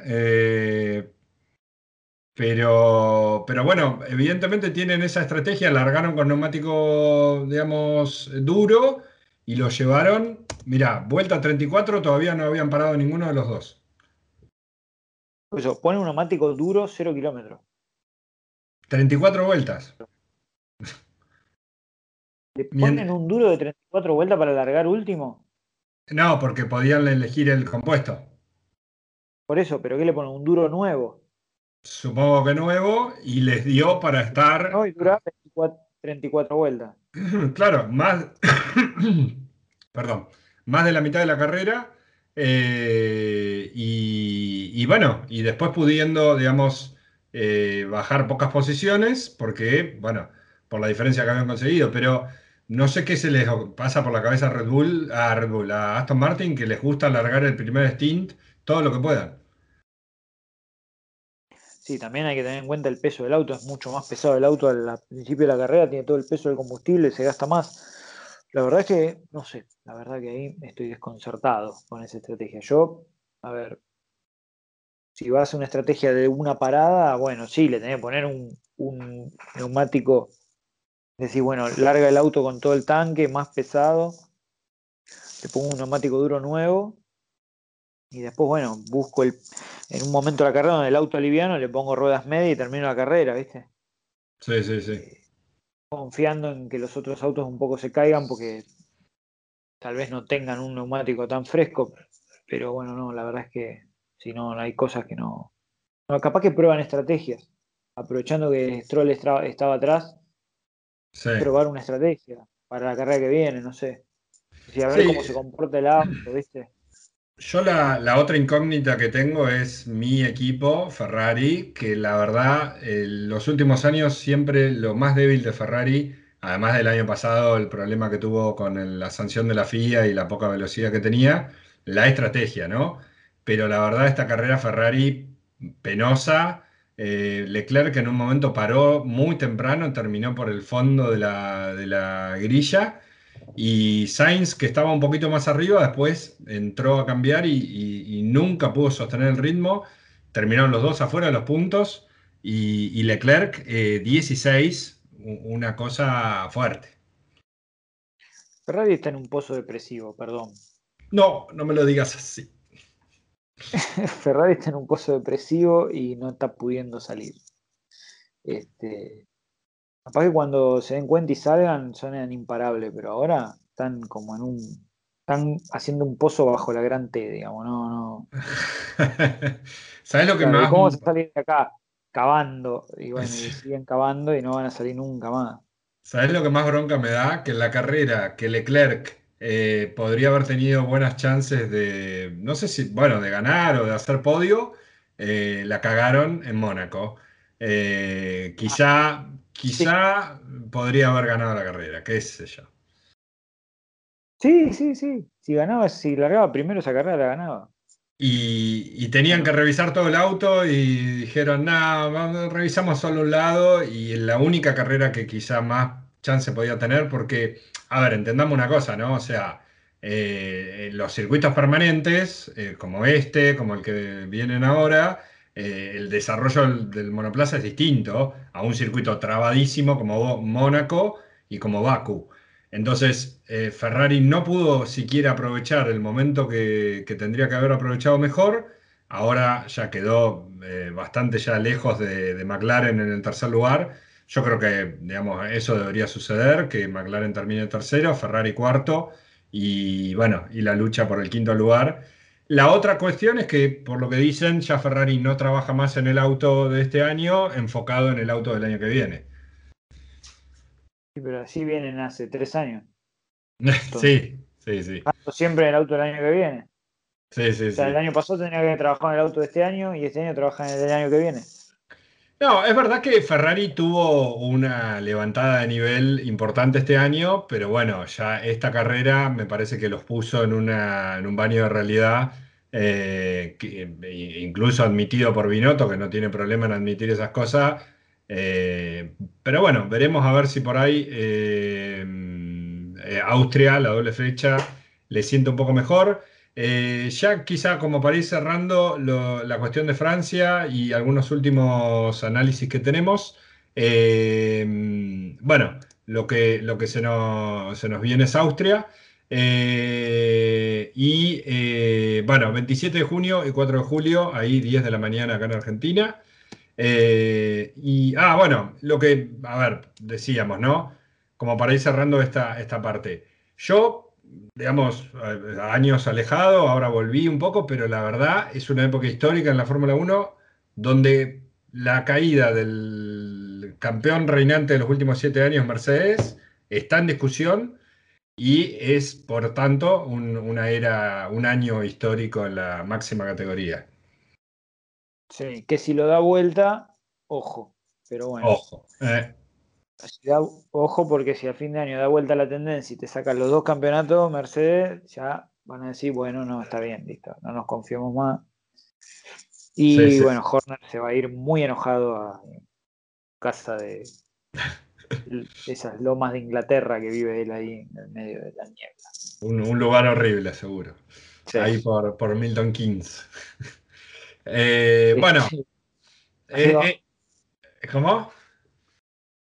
pero, pero bueno, evidentemente tienen esa estrategia, largaron con neumático, digamos, duro y lo llevaron, mira, vuelta 34, todavía no habían parado ninguno de los dos. Eso, pone un neumático duro, 0 kilómetros. 34 vueltas. ¿Le (laughs) ponen un duro de 34 vueltas para largar último? No, porque podían elegir el compuesto. Por eso, pero ¿qué le ponen? Un duro nuevo supongo que nuevo, y les dio para estar. No, y dura 34 vueltas. (clears throat) claro, más. (clears throat) perdón, más de la mitad de la carrera. Eh, y, bueno, y después pudiendo, digamos, eh, bajar pocas posiciones, porque, bueno, por la diferencia que habían conseguido, pero no sé qué se les pasa por la cabeza a Red Bull, a Red Bull, a Aston Martin, que les gusta alargar el primer stint todo lo que puedan. Sí, también hay que tener en cuenta el peso del auto, es mucho más pesado el auto al principio de la carrera, tiene todo el peso del combustible, se gasta más. La verdad es que, no sé, la verdad que ahí estoy desconcertado con esa estrategia. Yo, a ver, si vas a una estrategia de una parada, bueno, sí, le tenés que poner un, un neumático, decir, bueno, larga el auto con todo el tanque, más pesado, te pongo un neumático duro nuevo y después, bueno, busco el, en un momento de la carrera donde el auto liviano, le pongo ruedas medias y termino la carrera, ¿viste? Sí, sí, sí. Confiando en que los otros autos un poco se caigan porque tal vez no tengan un neumático tan fresco, pero bueno, no, la verdad es que si no, hay cosas que no... no capaz que prueban estrategias, aprovechando que Stroll estaba atrás, probar una estrategia para la carrera que viene, no sé. Y a ver cómo se comporta el auto, ¿viste? Yo la, otra incógnita que tengo es mi equipo, Ferrari, que la verdad, en los últimos años siempre lo más débil de Ferrari, además del año pasado, el problema que tuvo con la sanción de la FIA y la poca velocidad que tenía, la estrategia, ¿no? Pero la verdad, esta carrera Ferrari penosa, eh, Leclerc en un momento paró muy temprano, terminó por el fondo de la, de la grilla y Sainz, que estaba un poquito más arriba, después entró a cambiar y, nunca pudo sostener el ritmo. Terminaron los dos afuera de los puntos y, Leclerc 16, eh, una cosa fuerte. Ferrari está en un pozo depresivo, perdón. No, no me lo digas así. (laughs) Ferrari está en un pozo depresivo y no está pudiendo salir. Este, Capaz que cuando se den cuenta y salgan son imparables, pero ahora están como en un. Están haciendo un pozo bajo la gran T, digamos, no, no. (laughs) ¿Sabes lo que más. ¿Cómo se salir de acá? Cavando. Y bueno, y siguen cavando y no van a salir nunca más. ¿Sabes lo que más bronca me da? Que en la carrera, que Leclerc eh, podría haber tenido buenas chances de, no sé si, bueno, de ganar o de hacer podio, eh, la cagaron en Mónaco. Eh, quizá quizá podría haber ganado la carrera, qué sé yo. Sí, sí, sí. Si ganaba, si largaba primero esa carrera, la ganaba. Y, tenían que revisar todo el auto y dijeron, no, revisamos solo un lado y la única carrera que quizá más chance podía tener, porque, a ver, entendamos una cosa, ¿no? O sea, eh, los circuitos permanentes, eh, como este, como el que vienen ahora, eh, el desarrollo del, monoplaza es distinto a un circuito trabadísimo como Mónaco y como Baku. Entonces, eh, Ferrari no pudo siquiera aprovechar el momento que, tendría que haber aprovechado mejor. Ahora ya quedó eh, bastante ya lejos de, de, McLaren en el tercer lugar. Yo creo que, digamos, eso debería suceder, que McLaren termine tercero, Ferrari cuarto y, bueno, y la lucha por el quinto lugar. La otra cuestión es que, por lo que dicen, ya Ferrari no trabaja más en el auto de este año, enfocado en el auto del año que viene. Sí, pero así vienen hace tres años. (laughs) sí, sí, sí. Siempre en el auto del año que viene. Sí, sí, o sea, el año pasado tenía que trabajar en el auto de este año y este año trabaja en el del año que viene. No, es verdad que Ferrari tuvo una levantada de nivel importante este año, pero bueno, ya esta carrera me parece que los puso en, un baño de realidad, eh, e incluso admitido por Binotto, que no tiene problema en admitir esas cosas. Eh, pero bueno, veremos a ver si por ahí eh, Austria, la doble fecha, le siente un poco mejor. Eh, ya quizá como para ir cerrando la cuestión de Francia y algunos últimos análisis que tenemos, eh, bueno, lo que, lo que se, nos, se nos viene es Austria. Eh, y bueno, 27 de junio y 4 de julio, ahí 10 de la mañana acá en Argentina. y, ah, bueno, lo que, a ver, decíamos, ¿no? Como para ir cerrando esta, esta parte. Yo digamos, años alejado, ahora volví un poco, pero la verdad es una época histórica en la Fórmula 1 donde la caída del campeón reinante de los últimos siete años, Mercedes, está en discusión y es, por tanto, una era, un año histórico en la máxima categoría. Sí, que si lo da vuelta, ojo, pero bueno. Ojo. Eh ojo porque si a fin de año da vuelta la tendencia y te sacan los dos campeonatos, Mercedes, ya van a decir, bueno, no, está bien, listo, no nos confiamos más. Y bueno, Horner se va a ir muy enojado a casa (laughs) de esas lomas de Inglaterra que vive él ahí en el medio de la niebla. Un, lugar horrible, seguro. Ahí por, Milton Keynes. (laughs) Eh, bueno. Eh, eh, ¿Cómo?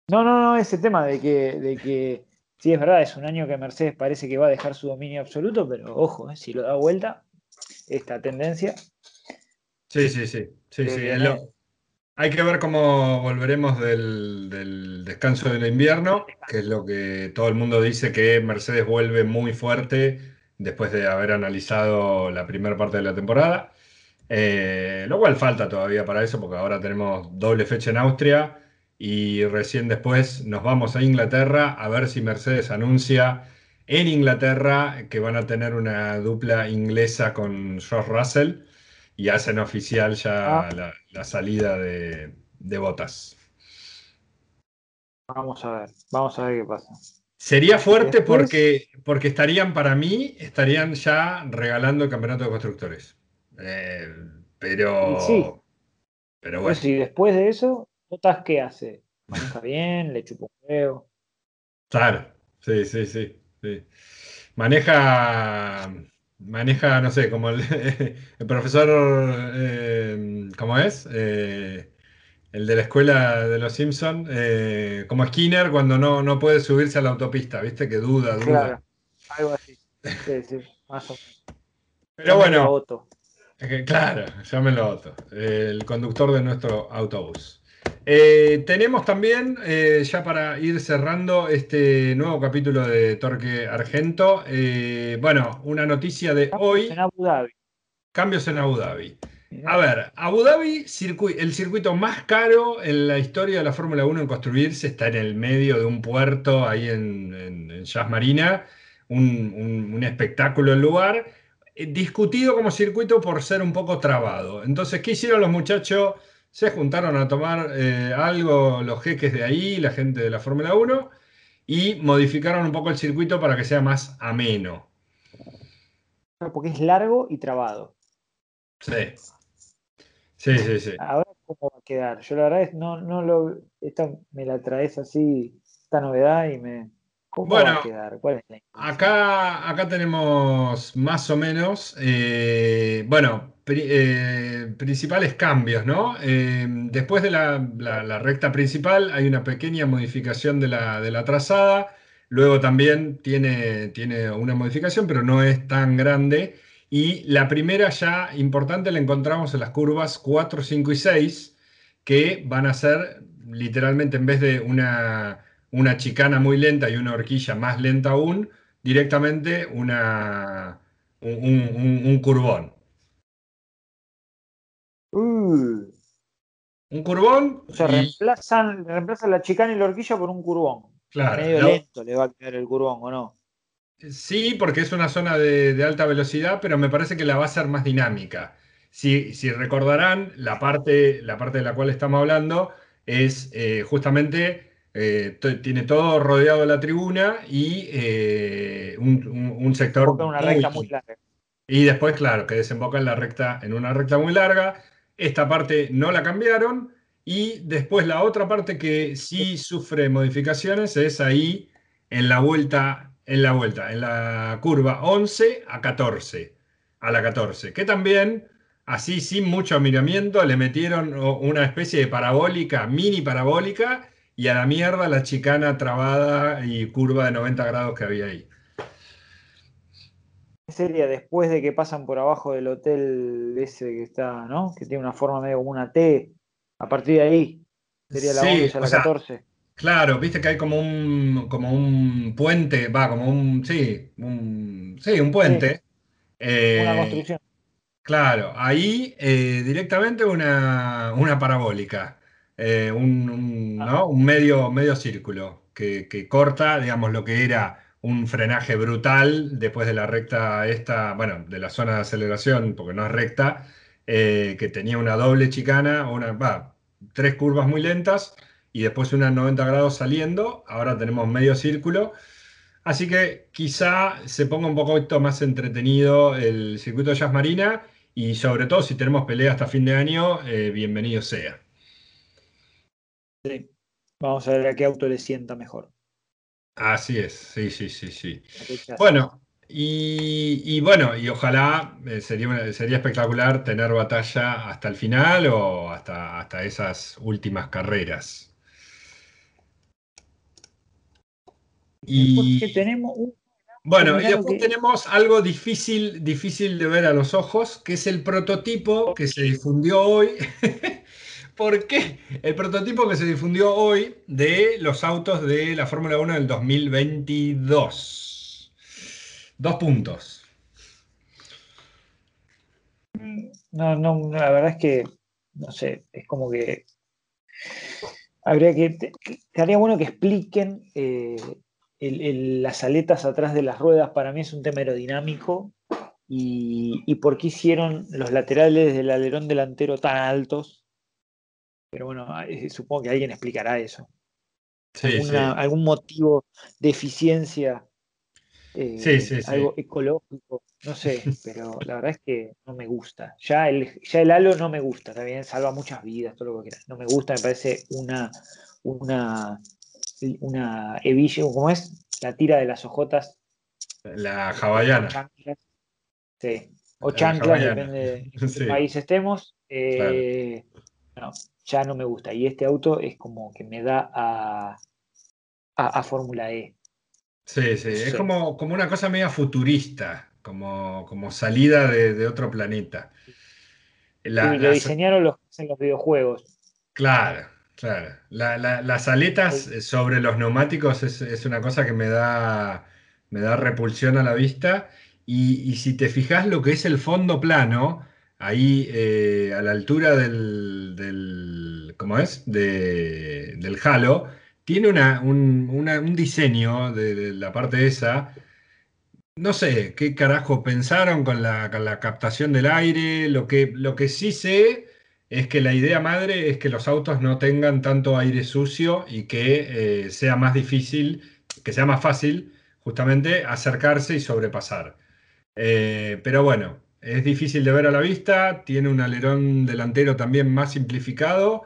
No, no, no, ese tema de que, de que sí es verdad, es un año que Mercedes parece que va a dejar su dominio absoluto, pero ojo, eh, si lo da vuelta, esta tendencia. Sí, sí, sí. sí, sí. hay que ver cómo volveremos del, descanso del invierno, que es lo que todo el mundo dice que Mercedes vuelve muy fuerte después de haber analizado la primera parte de la temporada. Eh, lo cual falta todavía para eso, porque ahora tenemos doble fecha en Austria y recién después nos vamos a Inglaterra a ver si Mercedes anuncia en Inglaterra que van a tener una dupla inglesa con George Russell y hacen oficial ya ah. la, salida de, Botas. Vamos a ver, vamos a ver qué pasa. Sería fuerte porque, porque estarían, para mí, estarían ya regalando el campeonato de constructores. Eh, pero. Sí. Pero bueno. Pues después de eso, Botas, ¿qué hace? Maneja bien, le chupa un huevo. Claro, sí, sí, sí. Maneja, maneja, no sé, como (laughs) el, profesor, eh, ¿cómo es? Eh, el de la escuela de los Simpsons, eh, como Skinner cuando no, no puede subirse a la autopista, ¿viste? Que duda, duda. Claro, algo así. Sí, sí, más o menos. Pero bueno. Claro, llámenlo Otto, el conductor de nuestro autobús. Eh, tenemos también, eh, ya para ir cerrando este nuevo capítulo de Torque Argento, eh, bueno, una noticia de hoy. En Abu Dhabi. Cambios en Abu Dhabi. A ver, Abu Dhabi, el circuito más caro en la historia de la Fórmula 1 en construirse, está en el medio de un puerto ahí en, en, Jazz Marina, un, un espectáculo el lugar, discutido como circuito por ser un poco trabado. Entonces, ¿qué hicieron los muchachos? Se juntaron a tomar eh, algo los jeques de ahí, la gente de la Fórmula 1, y modificaron un poco el circuito para que sea más ameno. Porque es largo y trabado. Sí. Sí, sí, sí. Ahora, ¿cómo va a quedar? Yo la verdad es, no, no lo. Esta me la traes así, esta novedad, y me. ¿Cómo va a quedar? ¿Cuál es acá, acá tenemos más o menos. Eh, bueno, eh, principales cambios, ¿no? Eh, después de la, recta principal hay una pequeña modificación de la, trazada, luego también tiene, una modificación, pero no es tan grande. Y la primera ya importante la encontramos en las curvas 4, 5 y 6, que van a ser literalmente en vez de una, chicana muy lenta y una horquilla más lenta aún, directamente una, un curbón. Uh. Un curvón. O sea, reemplazan, la chicana y la horquilla por un curvón. Claro. Medio lento le va a quedar el curvón, ¿o no? Sí, porque es una zona de, alta velocidad, pero me parece que la va a ser más dinámica. Si, si recordarán, la parte, la parte de la cual estamos hablando es eh, justamente, eh, tiene todo rodeado de la tribuna y eh, un, sector... Una recta muy larga. Y después, claro, que desemboca en la recta, en una recta muy larga, esta parte no la cambiaron y después la otra parte que sí sufre modificaciones es ahí en la vuelta, en la vuelta, en la curva 11 a 14, a la 14, que también así sin mucho miramiento le metieron una especie de parabólica, mini parabólica y a la mierda la chicana trabada y curva de 90 grados que había ahí sería después de que pasan por abajo del hotel ese que está, ¿no? Que tiene una forma medio como una T. A partir de ahí sería la 11 a la 14. Claro, viste que hay como un, como un puente, va, como un, sí, un, sí, un puente. Eh, una construcción. Claro, ahí eh, directamente una, una parabólica, eh, un, ah. ¿no? un medio, medio círculo que, que corta, digamos, lo que era un frenaje brutal después de la recta esta, bueno, de la zona de aceleración, porque no es recta, eh, que tenía una doble chicana, una, tres curvas muy lentas y después una 90 grados saliendo, ahora tenemos medio círculo. Así que quizá se ponga un poco más entretenido el circuito de Jazz Marina y sobre todo si tenemos pelea hasta fin de año, eh, bienvenido sea. Sí. Vamos a ver a qué auto le sienta mejor. Así es, sí, sí, sí, sí. Bueno, y, bueno, y ojalá eh, sería, sería espectacular tener batalla hasta el final o hasta, hasta esas últimas carreras. Y tenemos un Bueno, y después tenemos algo difícil, difícil de ver a los ojos, que es el prototipo que se difundió hoy. (laughs) ¿Por qué? El prototipo que se difundió hoy de los autos de la Fórmula 1 del 2022. Dos puntos. No, no, la verdad es que, no sé, es como que habría que, estaría bueno que expliquen eh, las aletas atrás de las ruedas, para mí es un tema aerodinámico, y, y por qué hicieron los laterales del alerón delantero tan altos, pero bueno, ah, eh, supongo que alguien explicará eso. Algún motivo de eficiencia, eh, algo ecológico, no sé, (laughs) pero la verdad es que no me gusta. Ya el, ya el halo no me gusta, también salva muchas vidas, todo lo que quieras. No me gusta, me parece una, una, una hebilla, ¿cómo es? La tira de las ojotas. La hawaiana. Sí, o chanclas, depende de qué (laughs) país estemos. Eh, no, ya no me gusta. Y este auto es como que me da a, a, Fórmula E. Sí, sí, es como, como una cosa media futurista, como, como salida de, otro planeta. La, lo diseñaron los en los videojuegos. Claro, claro. las aletas sobre los neumáticos es, una cosa que me da, me da repulsión a la vista. Y, y si te fijas lo que es el fondo plano, ahí eh, a la altura del, ¿cómo es? del halo, tiene un, diseño de, la parte esa. No sé qué carajo pensaron con la, captación del aire. Lo que, lo que sí sé es que la idea madre es que los autos no tengan tanto aire sucio y que eh, sea más difícil, que sea más fácil justamente acercarse y sobrepasar. Eh, pero bueno, es difícil de ver a la vista, tiene un alerón delantero también más simplificado,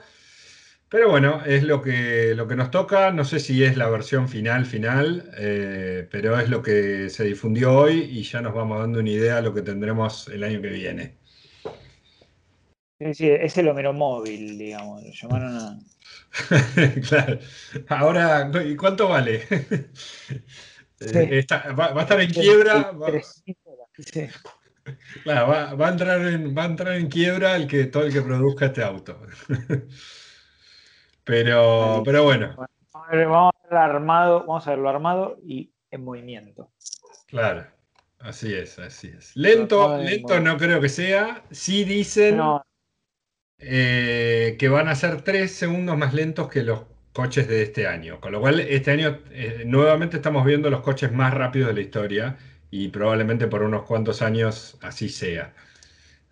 pero bueno, es lo que, lo que nos toca. No sé si es la versión final, final, eh, pero es lo que se difundió hoy y ya nos vamos dando una idea de lo que tendremos el año que viene. Sí, es el Homero móvil, digamos, lo llamaron a... (laughs) claro. Ahora, ¿y cuánto vale? (laughs) Eh, va, a estar en quiebra. Claro, va, a entrar en, va a entrar en quiebra el que, todo el que produzca este auto. (laughs) pero, pero bueno. Vamos a, verlo armado, vamos a verlo armado y en movimiento. Claro, así es, así es. Lento, lento no creo que sea. Sí dicen eh, que van a ser tres segundos más lentos que los coches de este año. Con lo cual, este año eh, nuevamente estamos viendo los coches más rápidos de la historia y probablemente por unos cuantos años así sea.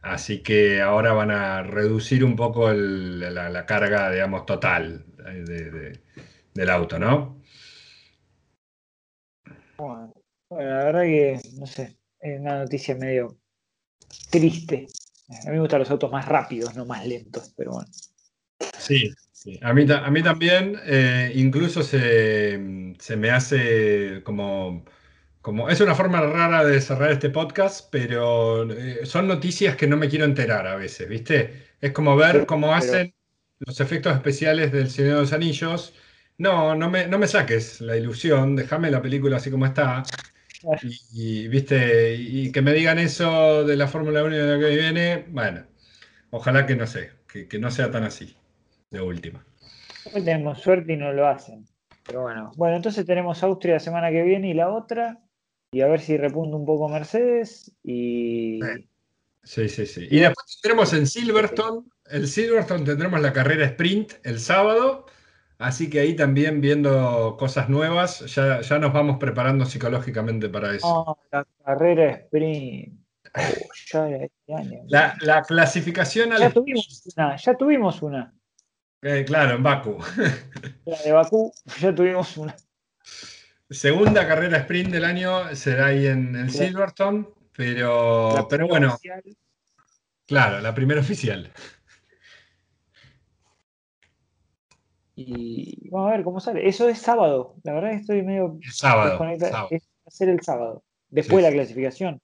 Así que ahora van a reducir un poco la, carga, digamos, total del auto, ¿no? Bueno, la verdad que, no sé, es una noticia medio triste. A mí me gustan los autos más rápidos, no más lentos, pero bueno. Sí, A, mí, a mí también, eh, incluso se, se me hace como es una forma rara de cerrar este podcast, pero eh, son noticias que no me quiero enterar a veces, ¿viste? Es como ver cómo hacen los efectos especiales del Señor de los Anillos. No, no me, no me saques la ilusión, déjame la película así como está. Y, viste, y que me digan eso de la Fórmula 1 de la que viene, bueno, ojalá que no sé, que, no sea tan así, de última. Tenemos suerte y no lo hacen. Pero bueno, bueno, entonces tenemos Austria la semana que viene y la otra y a ver si repunta un poco Mercedes y... Sí, sí, sí. Y después tendremos en Silverstone, el Silverstone tendremos la carrera sprint el sábado, así que ahí también viendo cosas nuevas, ya, ya nos vamos preparando psicológicamente para eso. Oh, la carrera sprint. Ya este año. La, la, clasificación al... Ya tuvimos una, ya tuvimos una. Eh, claro, en Baku. La de Bakú, ya tuvimos una. Segunda carrera sprint del año será ahí en, el Silverstone, pero, pero bueno. Claro, la primera oficial. Y vamos a ver cómo sale. Eso es sábado. La verdad es estoy medio. sábado. Es hacer el sábado. Después de la clasificación.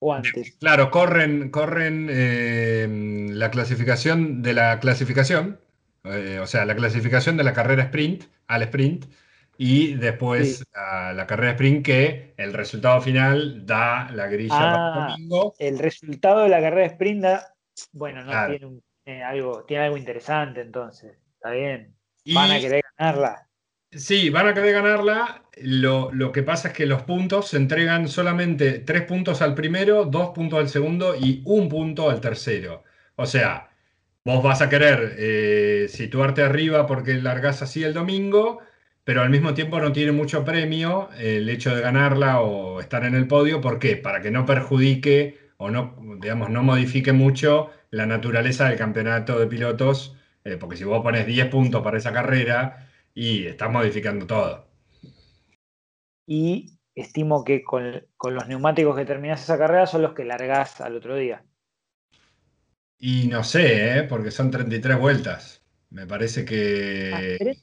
O antes. Claro, corren, corren eh, la clasificación de la clasificación. Eh, o sea, la clasificación de la carrera sprint al sprint y después la, carrera de sprint que el resultado final da la grilla para el ah, domingo. El resultado de la carrera de sprint da, bueno, no tiene, eh, algo, tiene algo interesante entonces, está bien. Van a querer ganarla. Sí, van a querer ganarla. Lo, lo, que pasa es que los puntos se entregan solamente tres puntos al primero, dos puntos al segundo y un punto al tercero. O sea, vos vas a querer eh, situarte arriba porque largás así el domingo pero al mismo tiempo no tiene mucho premio el hecho de ganarla o estar en el podio. ¿Por qué? Para que no perjudique o no, digamos, no modifique mucho la naturaleza del campeonato de pilotos, eh, porque si vos pones 10 puntos para esa carrera y estás modificando todo. Y estimo que con, los neumáticos que terminás esa carrera son los que largás al otro día. Y no sé, ¿eh? porque son 33 vueltas. Me parece que...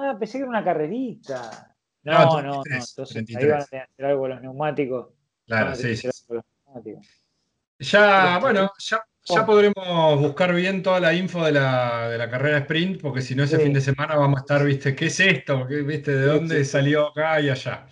Ah, pensé que era una carrerita. No, no, no. Entonces ahí van a tener que hacer algo con los neumáticos. Claro, sí, sí. Ya, bueno, ya, ya, podremos buscar bien toda la info de la, de la carrera sprint, porque si no ese fin de semana vamos a estar, viste, ¿qué es esto? ¿Qué, ¿Viste de dónde salió acá y allá?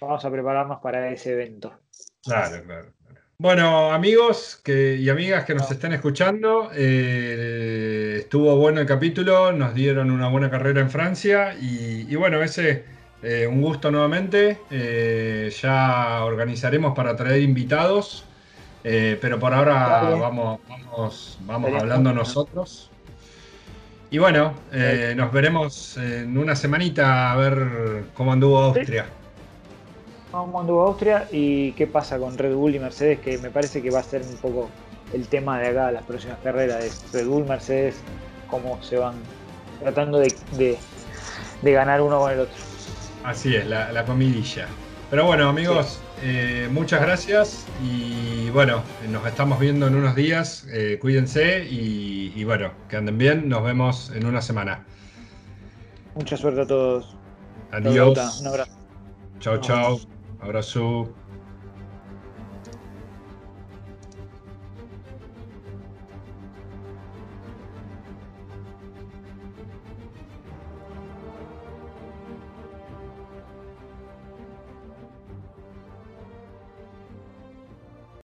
Vamos a prepararnos para ese evento. Claro, claro. Bueno, amigos y amigas que nos estén escuchando, eh, estuvo bueno el capítulo, nos dieron una buena carrera en Francia y, bueno, ese eh, un gusto nuevamente. Eh, ya organizaremos para traer invitados, pero por ahora vamos, vamos, vamos hablando nosotros. Y bueno, nos veremos en una semanita a ver cómo anduvo Austria cómo anduvo Austria y qué pasa con Red Bull y Mercedes, que me parece que va a ser un poco el tema de acá, las próximas carreras, de Red Bull, Mercedes, cómo se van tratando de, ganar uno con el otro. Así es, la, comidilla. Pero bueno, amigos, eh, muchas gracias y bueno, nos estamos viendo en unos días. Eh, cuídense y, y, bueno, que anden bien. Nos vemos en una semana. Mucha suerte a todos. Adiós. Un abrazo. Chao, chao. Abraço.